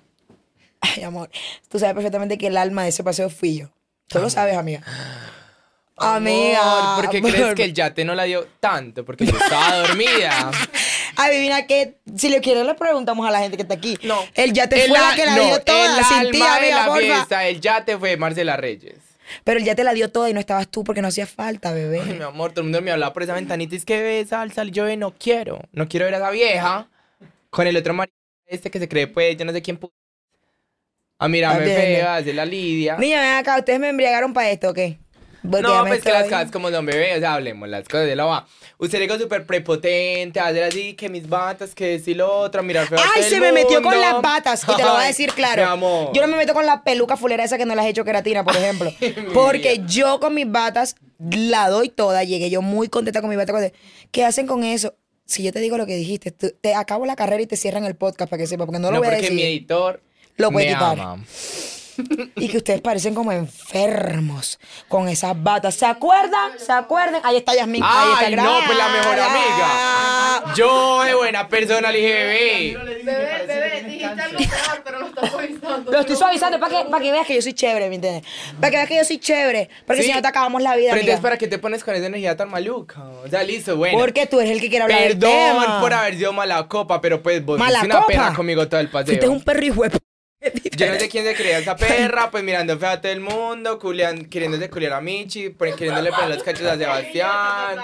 Ay, amor, tú sabes perfectamente que el alma de ese paseo fui yo. Tú lo sabes, amiga. Amiga. Amor, ¿Por qué crees que el yate no la dio tanto? Porque yo estaba dormida. Adivina que, si le quieres, le preguntamos a la gente que está aquí. No. El yate El fue la que la no, dio toda, el sin alma de la fiesta, el yate fue Marcela Reyes. Pero el yate la dio toda y no estabas tú porque no hacía falta, bebé. Ay, mi amor, todo el mundo me hablaba por esa ventanita y es que ve salsa, yo ve, no quiero. No quiero ver a esa vieja con el otro marido este que se cree, pues, yo no sé quién A mirarme Atiende. fea, hacer la lidia. Niña, ven acá, ¿ustedes me embriagaron para esto o qué? Porque ya No, pues que las cosas como son bebé, o sea, hablemos las cosas de la va. Usted llegó súper prepotente, hacer así, que mis batas, que y lo otro, mirar feo Ay, se me metió con las batas. Y te lo voy a decir claro. Mi amor. Yo no me meto con la peluca fulera esa que no las he hecho queratina, por ejemplo. Porque yo con mis batas la doy toda. Llegué yo muy contenta con mis batas. ¿Qué hacen con eso? Si yo te digo lo que dijiste, tú- te acabo la carrera y te cierran el podcast para que sepa, porque no, No, lo voy a porque decir. mi editor Lo puede quitar. ama. Y que ustedes parecen como enfermos con esas batas. ¿Se acuerdan? ¿Se acuerdan? Ahí está Yasmin. ahí está Ay, no, pues la mejor amiga. Yo de buena persona le dije, bebé. Bebé, bebé, Dijiste algo peor, pero lo estás suavizando. Lo estoy suavizando para que, para que veas que yo soy chévere, ¿me entiendes? Para que veas que yo soy chévere. Porque Sí. si no te acabamos la vida, Pero entonces, ¿para qué te pones con esa energía tan maluca? O sea, listo, bueno. Porque tú eres el que quiere hablar del Perdón tema. por haber sido mala copa, pero pues vos Mala una copa. perra conmigo todo el paseo. Fuiste un perro p- Yo no sé quién se creía esa perra, pues mirando feo a todo el mundo, queriéndose culiar a Michi, pues, queriéndole poner los cachos a Sebastián,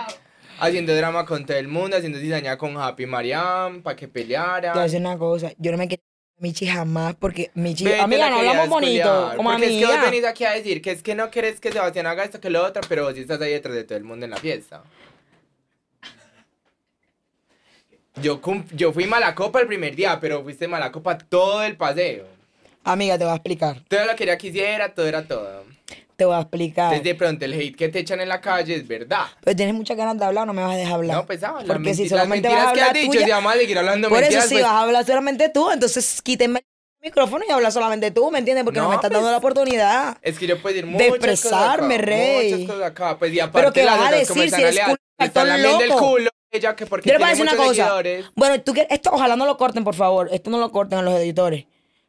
haciendo drama con todo el mundo, haciendo cizaña con Happy Mariam, para que Te voy a peleara. decir una cosa. Yo no me quiero Michi jamás porque Michi. Ve, te amiga, no hablamos bonito. Como Porque es que vos venís aquí a decir que es que no querés que Sebastián haga esto que lo otro, pero vos sí estás ahí detrás de todo el mundo en la fiesta. Yo, yo fui mala copa el primer día, pero fuiste mala copa todo el paseo. Amiga, te voy a explicar. Todo lo que ella quisiera, todo era todo. Te voy a explicar. Entonces de pronto el hate que te echan en la calle es verdad. Pero tienes muchas ganas de hablar, no me vas a dejar hablar. No, pues habla. Porque si solamente las vas a mentiras hablar que has dicho, tuya- si vamos a seguir hablando Por eso mentiras, si pues, vas a hablar solamente tú, entonces quíteme el micrófono y habla solamente tú, ¿me entiendes? Porque no, No, me estás pues, dando la oportunidad. Es que yo puedo decir de muchas expresarme, cosas acá, rey. Muchas cosas acá. Pues y aparte Pero ¿qué las vas a decir si leer- culo, le están cartón lamiendo el loco? culo ella que porque Yo le voy a decir una cosa. seguidores. Bueno, tú que esto ojalá no lo corten, por favor. Esto no lo corten a los editores.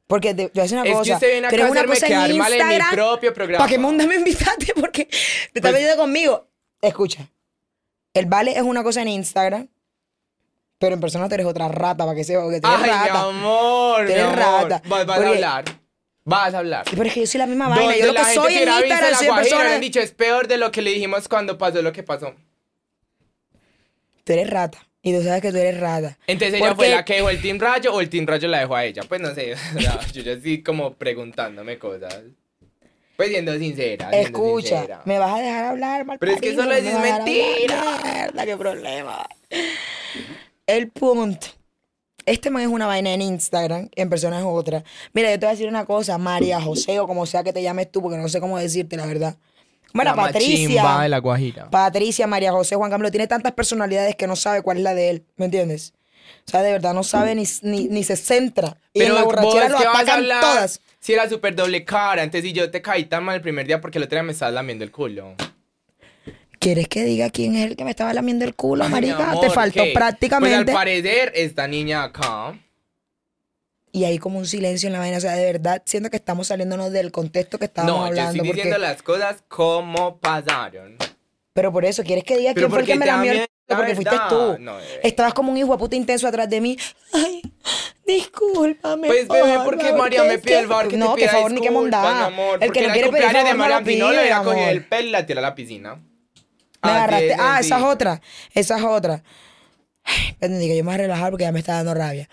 Porque te, te voy a decir una Es que cosa. usted viene tú acá eres a una hacerme cosa quedar en mal en mi Instagram. propio programa. ¿Para qué mundo me invitaste? Porque te estás Pues- metiendo conmigo. Escucha. El vale es una cosa en Instagram, pero en persona tú eres otra rata, para que sepas. Porque tú eres Ay, rata. mi amor, mi eres amor. rata. Vas, vas Porque- a hablar. Vas a hablar. Pero es que yo soy la misma vaina. Yo lo que soy en Instagram soy persona. han dicho, es peor de lo que le dijimos cuando pasó lo que pasó. Tú eres rata. Y tú sabes que tú eres rata. Entonces ella Porque- fue la que dejó el Team Rayo o el Team Rayo la dejó a ella. Pues no sé, o sea, yo ya así como preguntándome cosas. Pues siendo sincera. siendo Escucha, sincera. me vas a dejar hablar, mal Pero es que solo a dejar mentira. Mierda, qué problema. El punto. Este man es una vaina en Instagram, en persona es otra. Mira, yo te voy a decir una cosa, María José, o como sea que te llames tú, porque no sé cómo decirte, la verdad. Bueno, La Patricia. machimba de la Guajira. Patricia, María José, Juan Camilo, tiene tantas personalidades que no sabe cuál es la de él, ¿me entiendes? O sea, de verdad no sabe ni, ni, ni se centra. Y en la borrachera lo ¿qué vas a atacan todas. Si era súper doble cara, entonces si yo te caí tan mal el primer día porque el otro día me estabas lamiendo el culo. ¿Quieres que diga quién es el que me estaba lamiendo el culo, Ay, marica? amor, Te faltó ¿qué? prácticamente. Pues al parecer, esta niña acá. Y hay como un silencio en la vaina. O sea, de verdad, siento que estamos saliéndonos del contexto que estábamos No, yo hablando. estoy porque- diciendo las cosas como pasaron. Pero por eso, ¿quieres que diga Pero quién fue el que me lamió el la Porque fuiste tú. No, bebé. Estabas como un hijo de puta intenso atrás de mí. Ay, discúlpame. Pues bebé, por porque favor, María me pide el favor que No, te que favor ni que amor, El que no quiere pedir favor de no lo Mariam Pino le hubiera cogido el pelo y la tiró a la piscina. Me de agarraste. Ah, esa es otra. Esa es otra. Ay, Espérate, que yo me voy a relajar porque ya me está dando rabia.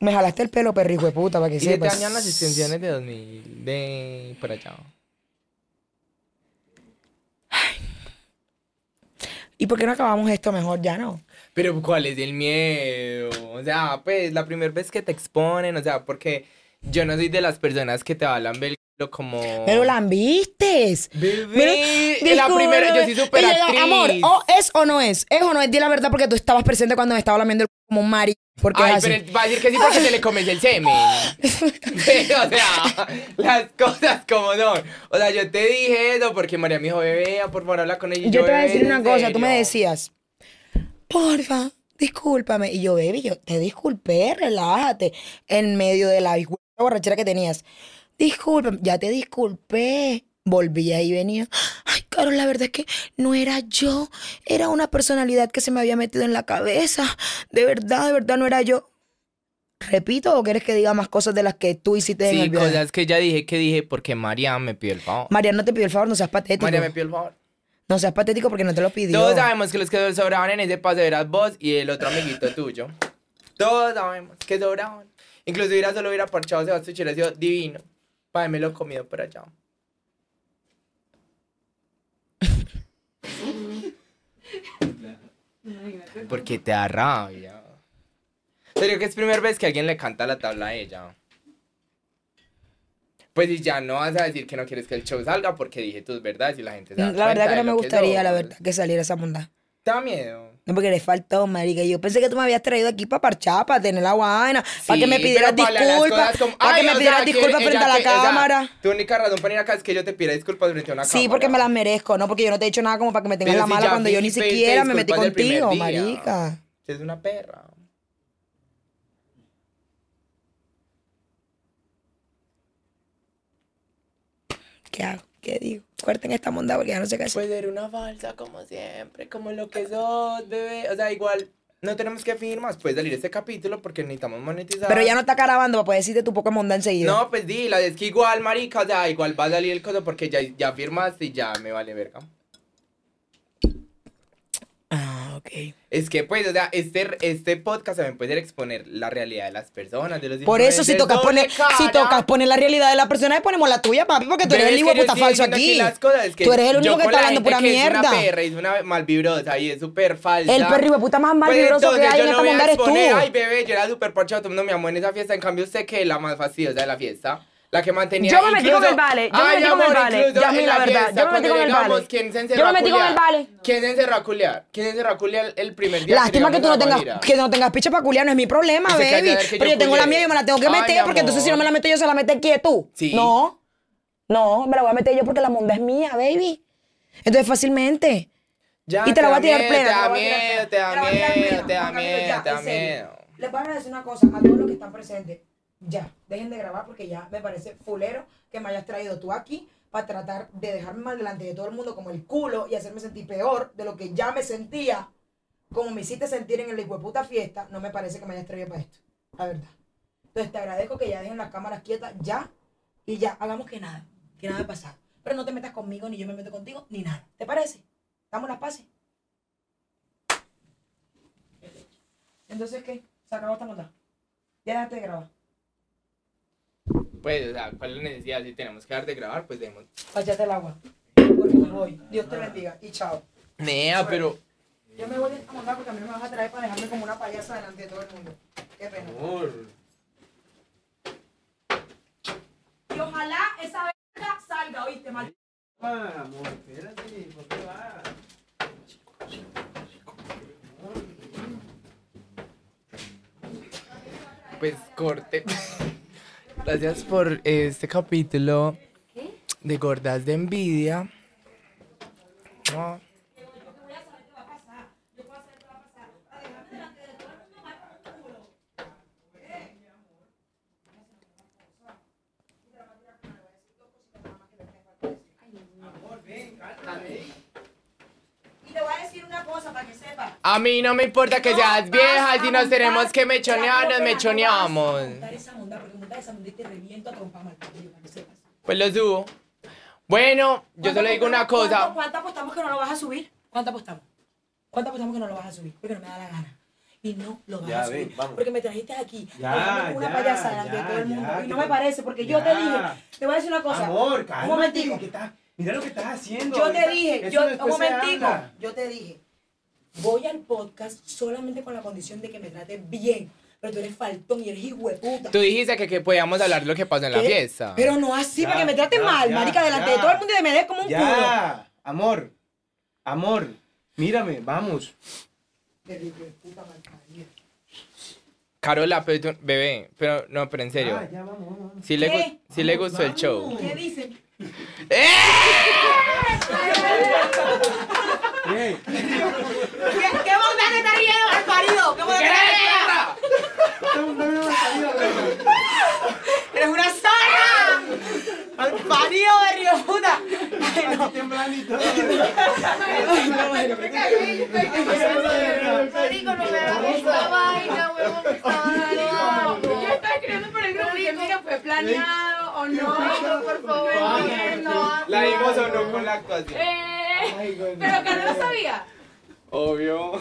Me jalaste el pelo, perro hijo de puta, para que Y sepas. dañan las extensiones de 2000, de por allá. ¿Y por qué no acabamos esto mejor ya, no? Pero ¿cuál es el miedo? O sea, pues la primera vez que te exponen, o sea, porque yo no soy de las personas que te hablan del como... Pero la. Bebé, en la primera, yo soy súper actriz. Amor, o es o no es. Es o no es. Di la verdad porque tú estabas presente cuando me estaba lamiendo el como un mari. Porque Ay, es así. pero él va a decir que sí porque se le comes el semen. Pero, o sea, las cosas como son. O sea, yo te dije eso porque María me dijo, bebé, por favor, habla con ella. y Yo te voy a "Bebé, decir ¿en una cosa. Tú me serio?". decías, porfa, discúlpame. Y yo, baby, yo te disculpé, relájate. En medio de la borrachera que tenías. Discúlpame, ya te disculpé. Volví ahí y venía. Ay, Carol, la verdad es que no era yo. Era una personalidad que se me había metido en la cabeza. De verdad, de verdad, no era yo. ¿Repito o quieres que diga más cosas de las que tú hiciste en Sí, el viaje? cosas que ya dije que dije porque María me pidió el favor. María, no te pidió el favor, no seas patético. María me pidió el favor. No seas patético porque no te lo pidió. Todos sabemos que los que sobraban en ese paseo eras vos y el otro amiguito tuyo. Todos sabemos que sobraban. Incluso hubiera solo hubiera parchado Sebastián hubiera sido divino. Para me lo comido por allá. Porque te da rabia. Serio que es primera vez que alguien le canta la tabla a ella. Pues y ya no vas a decir que no quieres que el show salga porque dije tus verdades y la gente se da La verdad que no me gustaría, la verdad, que saliera esa bondad. ¿Te da miedo? No, porque le faltó, marica. Yo pensé que tú me habías traído aquí para parchar, para tener la guana, sí, para que me pidieras disculpas, como... para que me pidieras disculpas frente a la cámara. Tu única razón para venir acá es que yo te pida disculpas frente a una cámara. Sí, porque me las merezco, ¿no? Porque yo no te he hecho nada como para que me tengas la mala cuando yo ni siquiera me metí contigo, marica. Es una perra. ¿Qué hago? ¿Qué digo? Corten esta monda porque ya no sé qué hacer. Puede ser una falsa como siempre, como lo que sos, bebé. O sea, igual no tenemos que fingir más. Puede salir este capítulo porque necesitamos monetizar. Pero ya no está grabando para poder decirte tu poca monda enseguida. No, pues dila, es que igual, marica, o sea, igual va a salir el coso porque ya, ya firmaste y ya me vale verga. Ah, ok. Es que, pues, o sea, este, este podcast también puede ser exponer la realidad de las personas, de los Por eso, si tocas poner, si tocas poner la realidad de la persona, le ponemos la tuya, papi, porque tú eres el hijo que puta falso aquí. las cosas, es que tú eres el único que está la hablando pura que Es mierda. una perra y es una malvibrosa y es súper falsa. El perro hijueputa más malvibroso que entonces hay en no esta monda eres tú. Ay, bebé, yo era súper parchado, todo el mundo me amó en esa fiesta. En cambio, usted que es la más fastidiosa de la fiesta. La que mantenía Yo me metí incluso- con el vale, yo me metí con el vale, en la verdad, fiesta, yo me metí con el vale. ¿Quién se Yo me metí con el vale. ¿Quién se encerró a culiar? ¿Quién se encerró a culiar el primer día? Lástima que tú no tengas, que no tengas picha para culiar, no es mi problema, baby. Pero yo yo tengo la mía, yo me la tengo que Ay, meter, porque entonces si no me la meto yo, se la mete quién tú. Sí. No, no, me la voy a meter yo porque la monda es mía, baby. Entonces fácilmente. Ya, y te la voy a tirar plena. Te da miedo, te da miedo, te da miedo, ya, te da miedo. Les voy a decir una cosa a todos los que están presentes. Ya, dejen de grabar porque ya me parece fulero que me hayas traído tú aquí para tratar de dejarme mal delante de todo el mundo como el culo y hacerme sentir peor de lo que ya me sentía, como me hiciste sentir en el puta fiesta. No me parece que me hayas traído para esto, la verdad. Entonces te agradezco que ya dejen las cámaras quietas ya y ya, hagamos que nada, que nada ha pasado. Pero no te metas conmigo, ni yo me meto contigo, ni nada. ¿Te parece? ¿Damos las paces? Entonces, ¿qué? ¿Se acabó esta monda? Ya dejaste de grabar. Pues, o sea, ¿cuál es la necesidad? Si tenemos que dejar de grabar, pues demos. Páchate el agua. Porque me voy. Dios te bendiga. Y chao. Nea, pero. Yo me voy de esta monda porque a mí no me vas a traer para dejarme como una payasa delante de todo el mundo. Qué pena. Amor. Y ojalá esa verga salga, oíste, mal. Ah, amor, espérate, ¿por qué vas? Pues corte. Gracias por este capítulo de Gordas de Envidia. Y te voy a decir una cosa para que sepas. A mí no me importa que seas vieja, si nos tenemos que mechonear, nos mechoneamos. Pues lo subo. Bueno, yo solo digo una ¿Cuánto- cosa. ¿Cuánto apostamos que no lo vas a subir? ¿Cuánto apostamos? ¿Cuánto apostamos que no lo vas a subir? Porque no me da la gana. Y no lo vas Ya, a subir. ven, vamos. Porque me trajiste aquí. Ya, una ya, payasa delante de todo el mundo. y no me parece, porque yo te dije. Te voy a decir una cosa. Amor, Un cálmate. momentico. ¿qué estás- Mira lo que estás haciendo. Yo te dije, yo, un momentico, yo te dije, voy al podcast solamente con la condición de que me trates bien. Pero tú eres faltón y eres hijueputa. Tú dijiste que, que podíamos hablar de lo que pasó en la ¿Qué? fiesta. Pero no así, Ya, para que me trates ya, mal, ya, marica, delante ya. de todo el mundo y de me des como un culo. Ya, amor. Amor, mírame, vamos. Carola, pero tú- bebé, pero no, pero en serio. Ah, ya, vamos, vamos. Si le, sí le gustó el show. ¿Qué dicen? ¡Eh! Ey, ¿Qué, qué bondad te está riendo, malparido? ¿Qué bondad te está riendo? esta monda me va a salir a ver. ¡Eres una zorra! ¡Malparido de río puta! Ay, no. temblando y todo. Marico, no me hagas esta vaina, huevón, me está dando Yo estaba escribiendo por el grupo que mira, fue planeado o no. Marico, por favor, no. La dimos o no con la actuación. Eh, pero Carlos sabía. Obvio.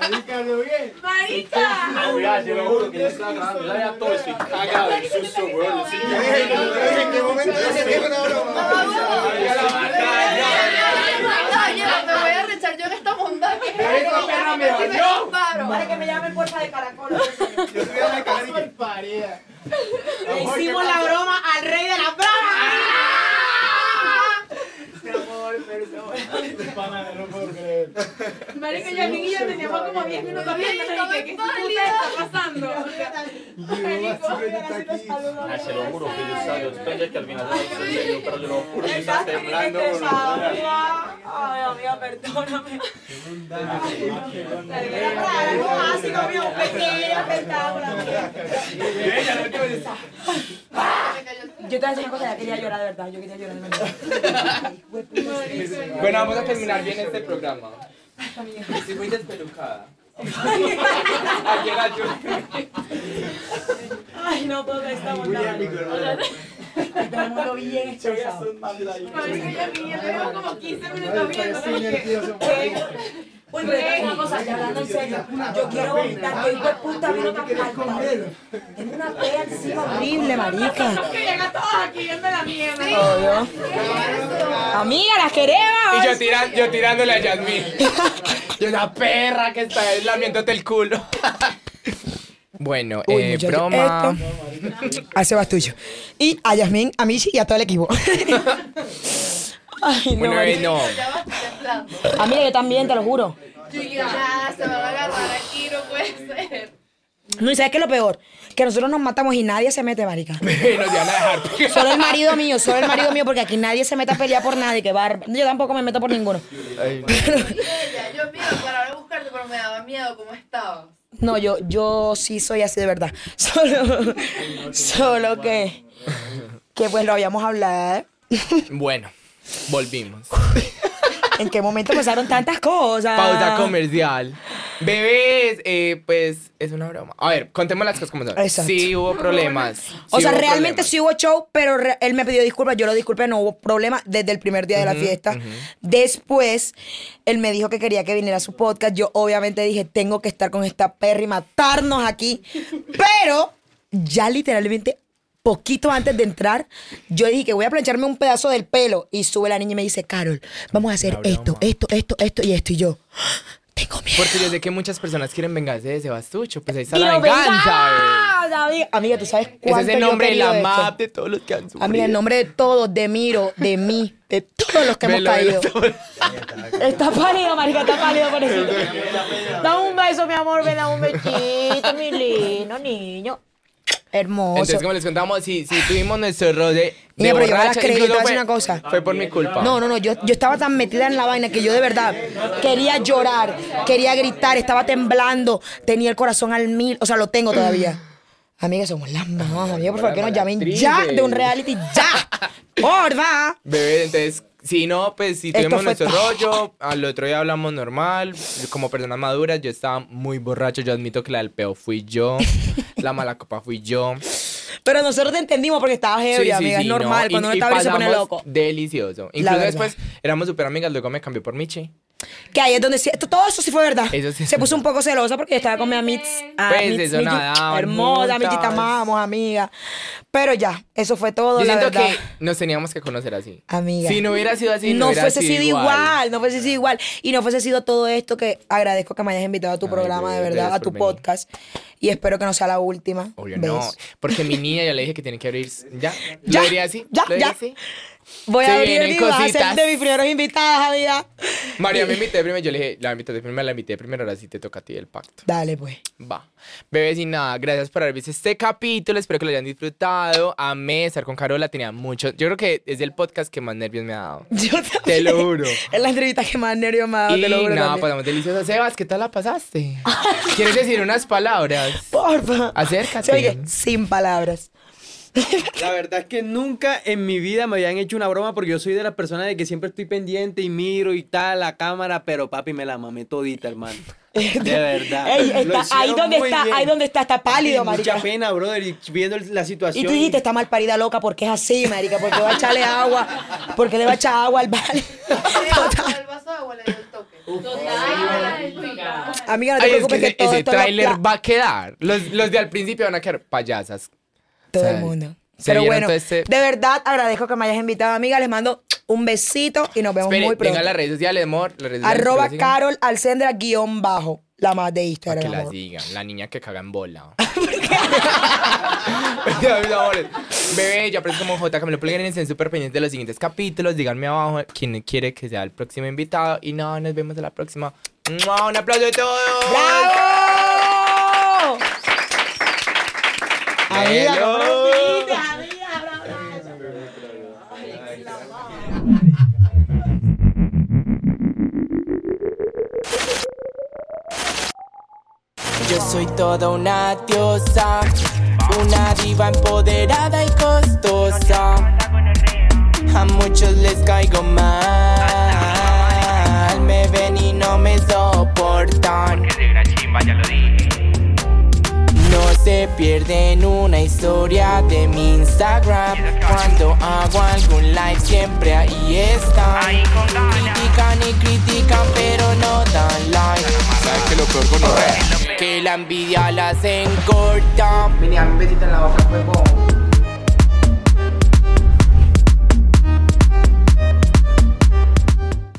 Marica, ¿lo bien? Marica. Cuidado, te lo juro que yo estaba grabando, ya ya todo estoy cagado de susto, weón. Sí, ¿En qué momento yo se una broma? Me voy a rechar yo en esta que Esa perra me disparo. Vale, que me llamen porfa de caracol. Yo soy a la cara y que- Le hicimos la broma al rey de la broma. down Pana, no puedo creer. Marica, yo y yo teníamos como 10 minutos viendo y que qué puta está pasando. Así aquí. Ah, se lo juro que yo sabía, yo pensé que al final serio, pero te lo juro que temblando. estresado, amiga. Ay, amiga, perdóname. Era para algo ácido, mío, pequeño, espectáculo. Se me cayó el Yo te voy a decir una cosa, ya quería llorar de verdad. Yo quería llorar de verdad. Bueno, vamos a terminar bien este programa. Estoy muy despelucada. Ayer ayuné. Ay, no puedo que estamos Tenemos bien estresado. Marica, ya mí, ya tenemos como 15 minutos viendo. Uy, pero es una cosa, ya hablando en serio, yo quiero vomitar, yo hijo de puta vino tan. Tengo una pea encima horrible, marica. Que llegan todos aquí viendo la mierda. Obvio. Amiga, las queremos. Y yo, tiran, yo tirándole a Yasmin. Yo una perra que está lamiéndote el culo. Bueno, Uy, eh, broma. esto- A Sebastucho. Y a Yasmín, a Michi y a todo el equipo. Ay, no, Bueno, eh, no. Temblando. Amiga, yo también, te lo juro. Ya, se me va a agarrar aquí, no puede ser. No, y ¿sabes qué es lo peor? Que nosotros nos matamos y nadie se mete, marica. A. Solo el marido mío, solo el marido mío, porque aquí nadie se mete a pelear por nadie, que barba. Yo tampoco me meto por ninguno. Ella, yo miro para ahora buscarte, pero me daba miedo cómo estabas. No, yo, yo sí soy así de verdad. Solo, solo que, que pues lo habíamos hablado. Bueno, volvimos. ¿En qué momento pasaron tantas cosas? Pausa comercial. Bebés, eh, pues es una broma. A ver, contemos las cosas como son. Exacto. Sí hubo problemas. O sea, hubo realmente problemas. sí hubo show, pero él me pidió disculpas, yo lo disculpé, no hubo problema desde el primer día de la fiesta. Después, él me dijo que quería que viniera a su podcast. Yo obviamente dije, tengo que estar con esta perra y matarnos aquí. Pero ya literalmente, poquito antes de entrar, yo dije que voy a plancharme un pedazo del pelo. Y sube la niña y me dice, Carol, vamos a hacer esto, esto, esto, esto y esto. Y yo, "Ah, tengo miedo. Porque yo sé que muchas personas quieren vengarse de Sebastucho. Pues ahí está la venganza. amiga. Amiga, tú sabes Ese cuánto es el nombre de la map de todos los que han sufrido. Amiga, en nombre de todos, de Miro, de mí, de todos los que hemos caído. Está pálido, marica, está pálido por eso. Dame un beso, mi amor, ven a un besito, mi lindo niño. Hermoso. Entonces, como les contamos, sí, sí tuvimos nuestro roce de Mira, pero yo borracha, creí, incluso te voy a decir fue- una cosa. Fue por mi culpa. No, no, no, yo, yo estaba tan metida en la vaina que yo de verdad quería llorar, quería gritar, estaba temblando, tenía el corazón al mil, o sea, lo tengo todavía. Amiga, somos las mamás, amiga, por favor, que nos llamen ya de un reality, ya. Porfa. Bebé, entonces, si no, pues si tuvimos nuestro rollo, al otro día hablamos normal, como personas maduras, yo estaba muy borracho, yo admito que la del peo fui yo, la mala copa fui yo. Pero nosotros te entendimos porque estabas Sí, sí, amiga, sí, es normal, no, cuando uno está ebrio se pone loco. Delicioso. Incluso después éramos súper amigas, luego me cambió por Michi. Que ahí es donde sí, todo eso sí fue verdad. Eso sí Se puso un poco celosa porque yo estaba con mi amiga. Pues, eso nada, Hermosa, juntas. amamos, amiga. Pero ya, eso fue todo, Yo la siento verdad. que nos teníamos que conocer así. Amiga. Si no hubiera sido así, no, no hubiera fuese sido igual. igual. no fuese sido igual. Y no fuese sido todo esto que agradezco que me hayas invitado a tu Ay, programa, de verdad, a tu por venir. Y espero que no sea la última. Obvio vez. no. Porque mi niña ya le dije que tiene que abrir. ¿Ya? Ya, ¿Lo diría así? ya, ¿Lo diría ya. así? Voy Se a abrir y vas a ser cositas. de mis primeros invitadas, amiga. María me invité primero. Yo le dije, la invité primero, la invité primero. Ahora sí te toca a ti el pacto. Dale, pues. Va. Bebés y nada, gracias por haber visto este capítulo. Espero que lo hayan disfrutado. Amé estar con Carola. Tenía mucho. Yo creo que es el podcast que más nervios me ha dado. Yo también. Te lo juro. Es la entrevista que más nervios me ha dado, Y te lo juro. nada, también. pasamos delicioso. Sebas, ¿qué tal la pasaste? ¿Quieres decir unas palabras? Porfa. Acércate. Se oye, sin palabras. La verdad es que nunca en mi vida me habían hecho una broma porque yo soy de las personas de que siempre estoy pendiente y miro y tal la cámara, pero papi me la mamé todita, hermano. De verdad. Ey, Lo está, ahí donde está, bien. ahí donde está, está pálido, marica. Mucha pena, brother, y viendo la situación. Y tú dijiste, está mal parida loca porque es así, marica, porque va a echarle agua, porque le va a echar agua al vale. El vaso de agua le dio el toque. Amiga, no te Ay, es que preocupes que, ese, todo ese esto lo- tráiler la- va a quedar. Los, los de al principio van a quedar payasas. todo o sea, el mundo. Pero bueno, este- de verdad agradezco que me hayas invitado, amiga. Les mando un besito y nos vemos Espere, muy pronto. venga a las redes sociales, amor. Las redes sociales, Arroba que. Carol Alcendra guion bajo, la más de Para Instagram. que la amor. sigan. La niña que caga en bola. Bebé, yo aparezco como J. Camilo Pulgarín. Estén súper pendientes de los siguientes capítulos. Díganme abajo quién quiere que sea el próximo invitado. Y no, nos vemos en la próxima. ¡Mua! ¡Un aplauso de todos! ¡Bravo! Amiga, Yo soy toda una diosa, una diva empoderada y costosa. A muchos les caigo mal. Me ven y no me soportan. No se pierden una historia de mi Instagram. Cuando hago algún live, siempre ahí están. Critican y critican, pero no dan like. ¿Sabes qué es lo peor con Que la envidia las encorta. Venía un besito en la boca, huevón.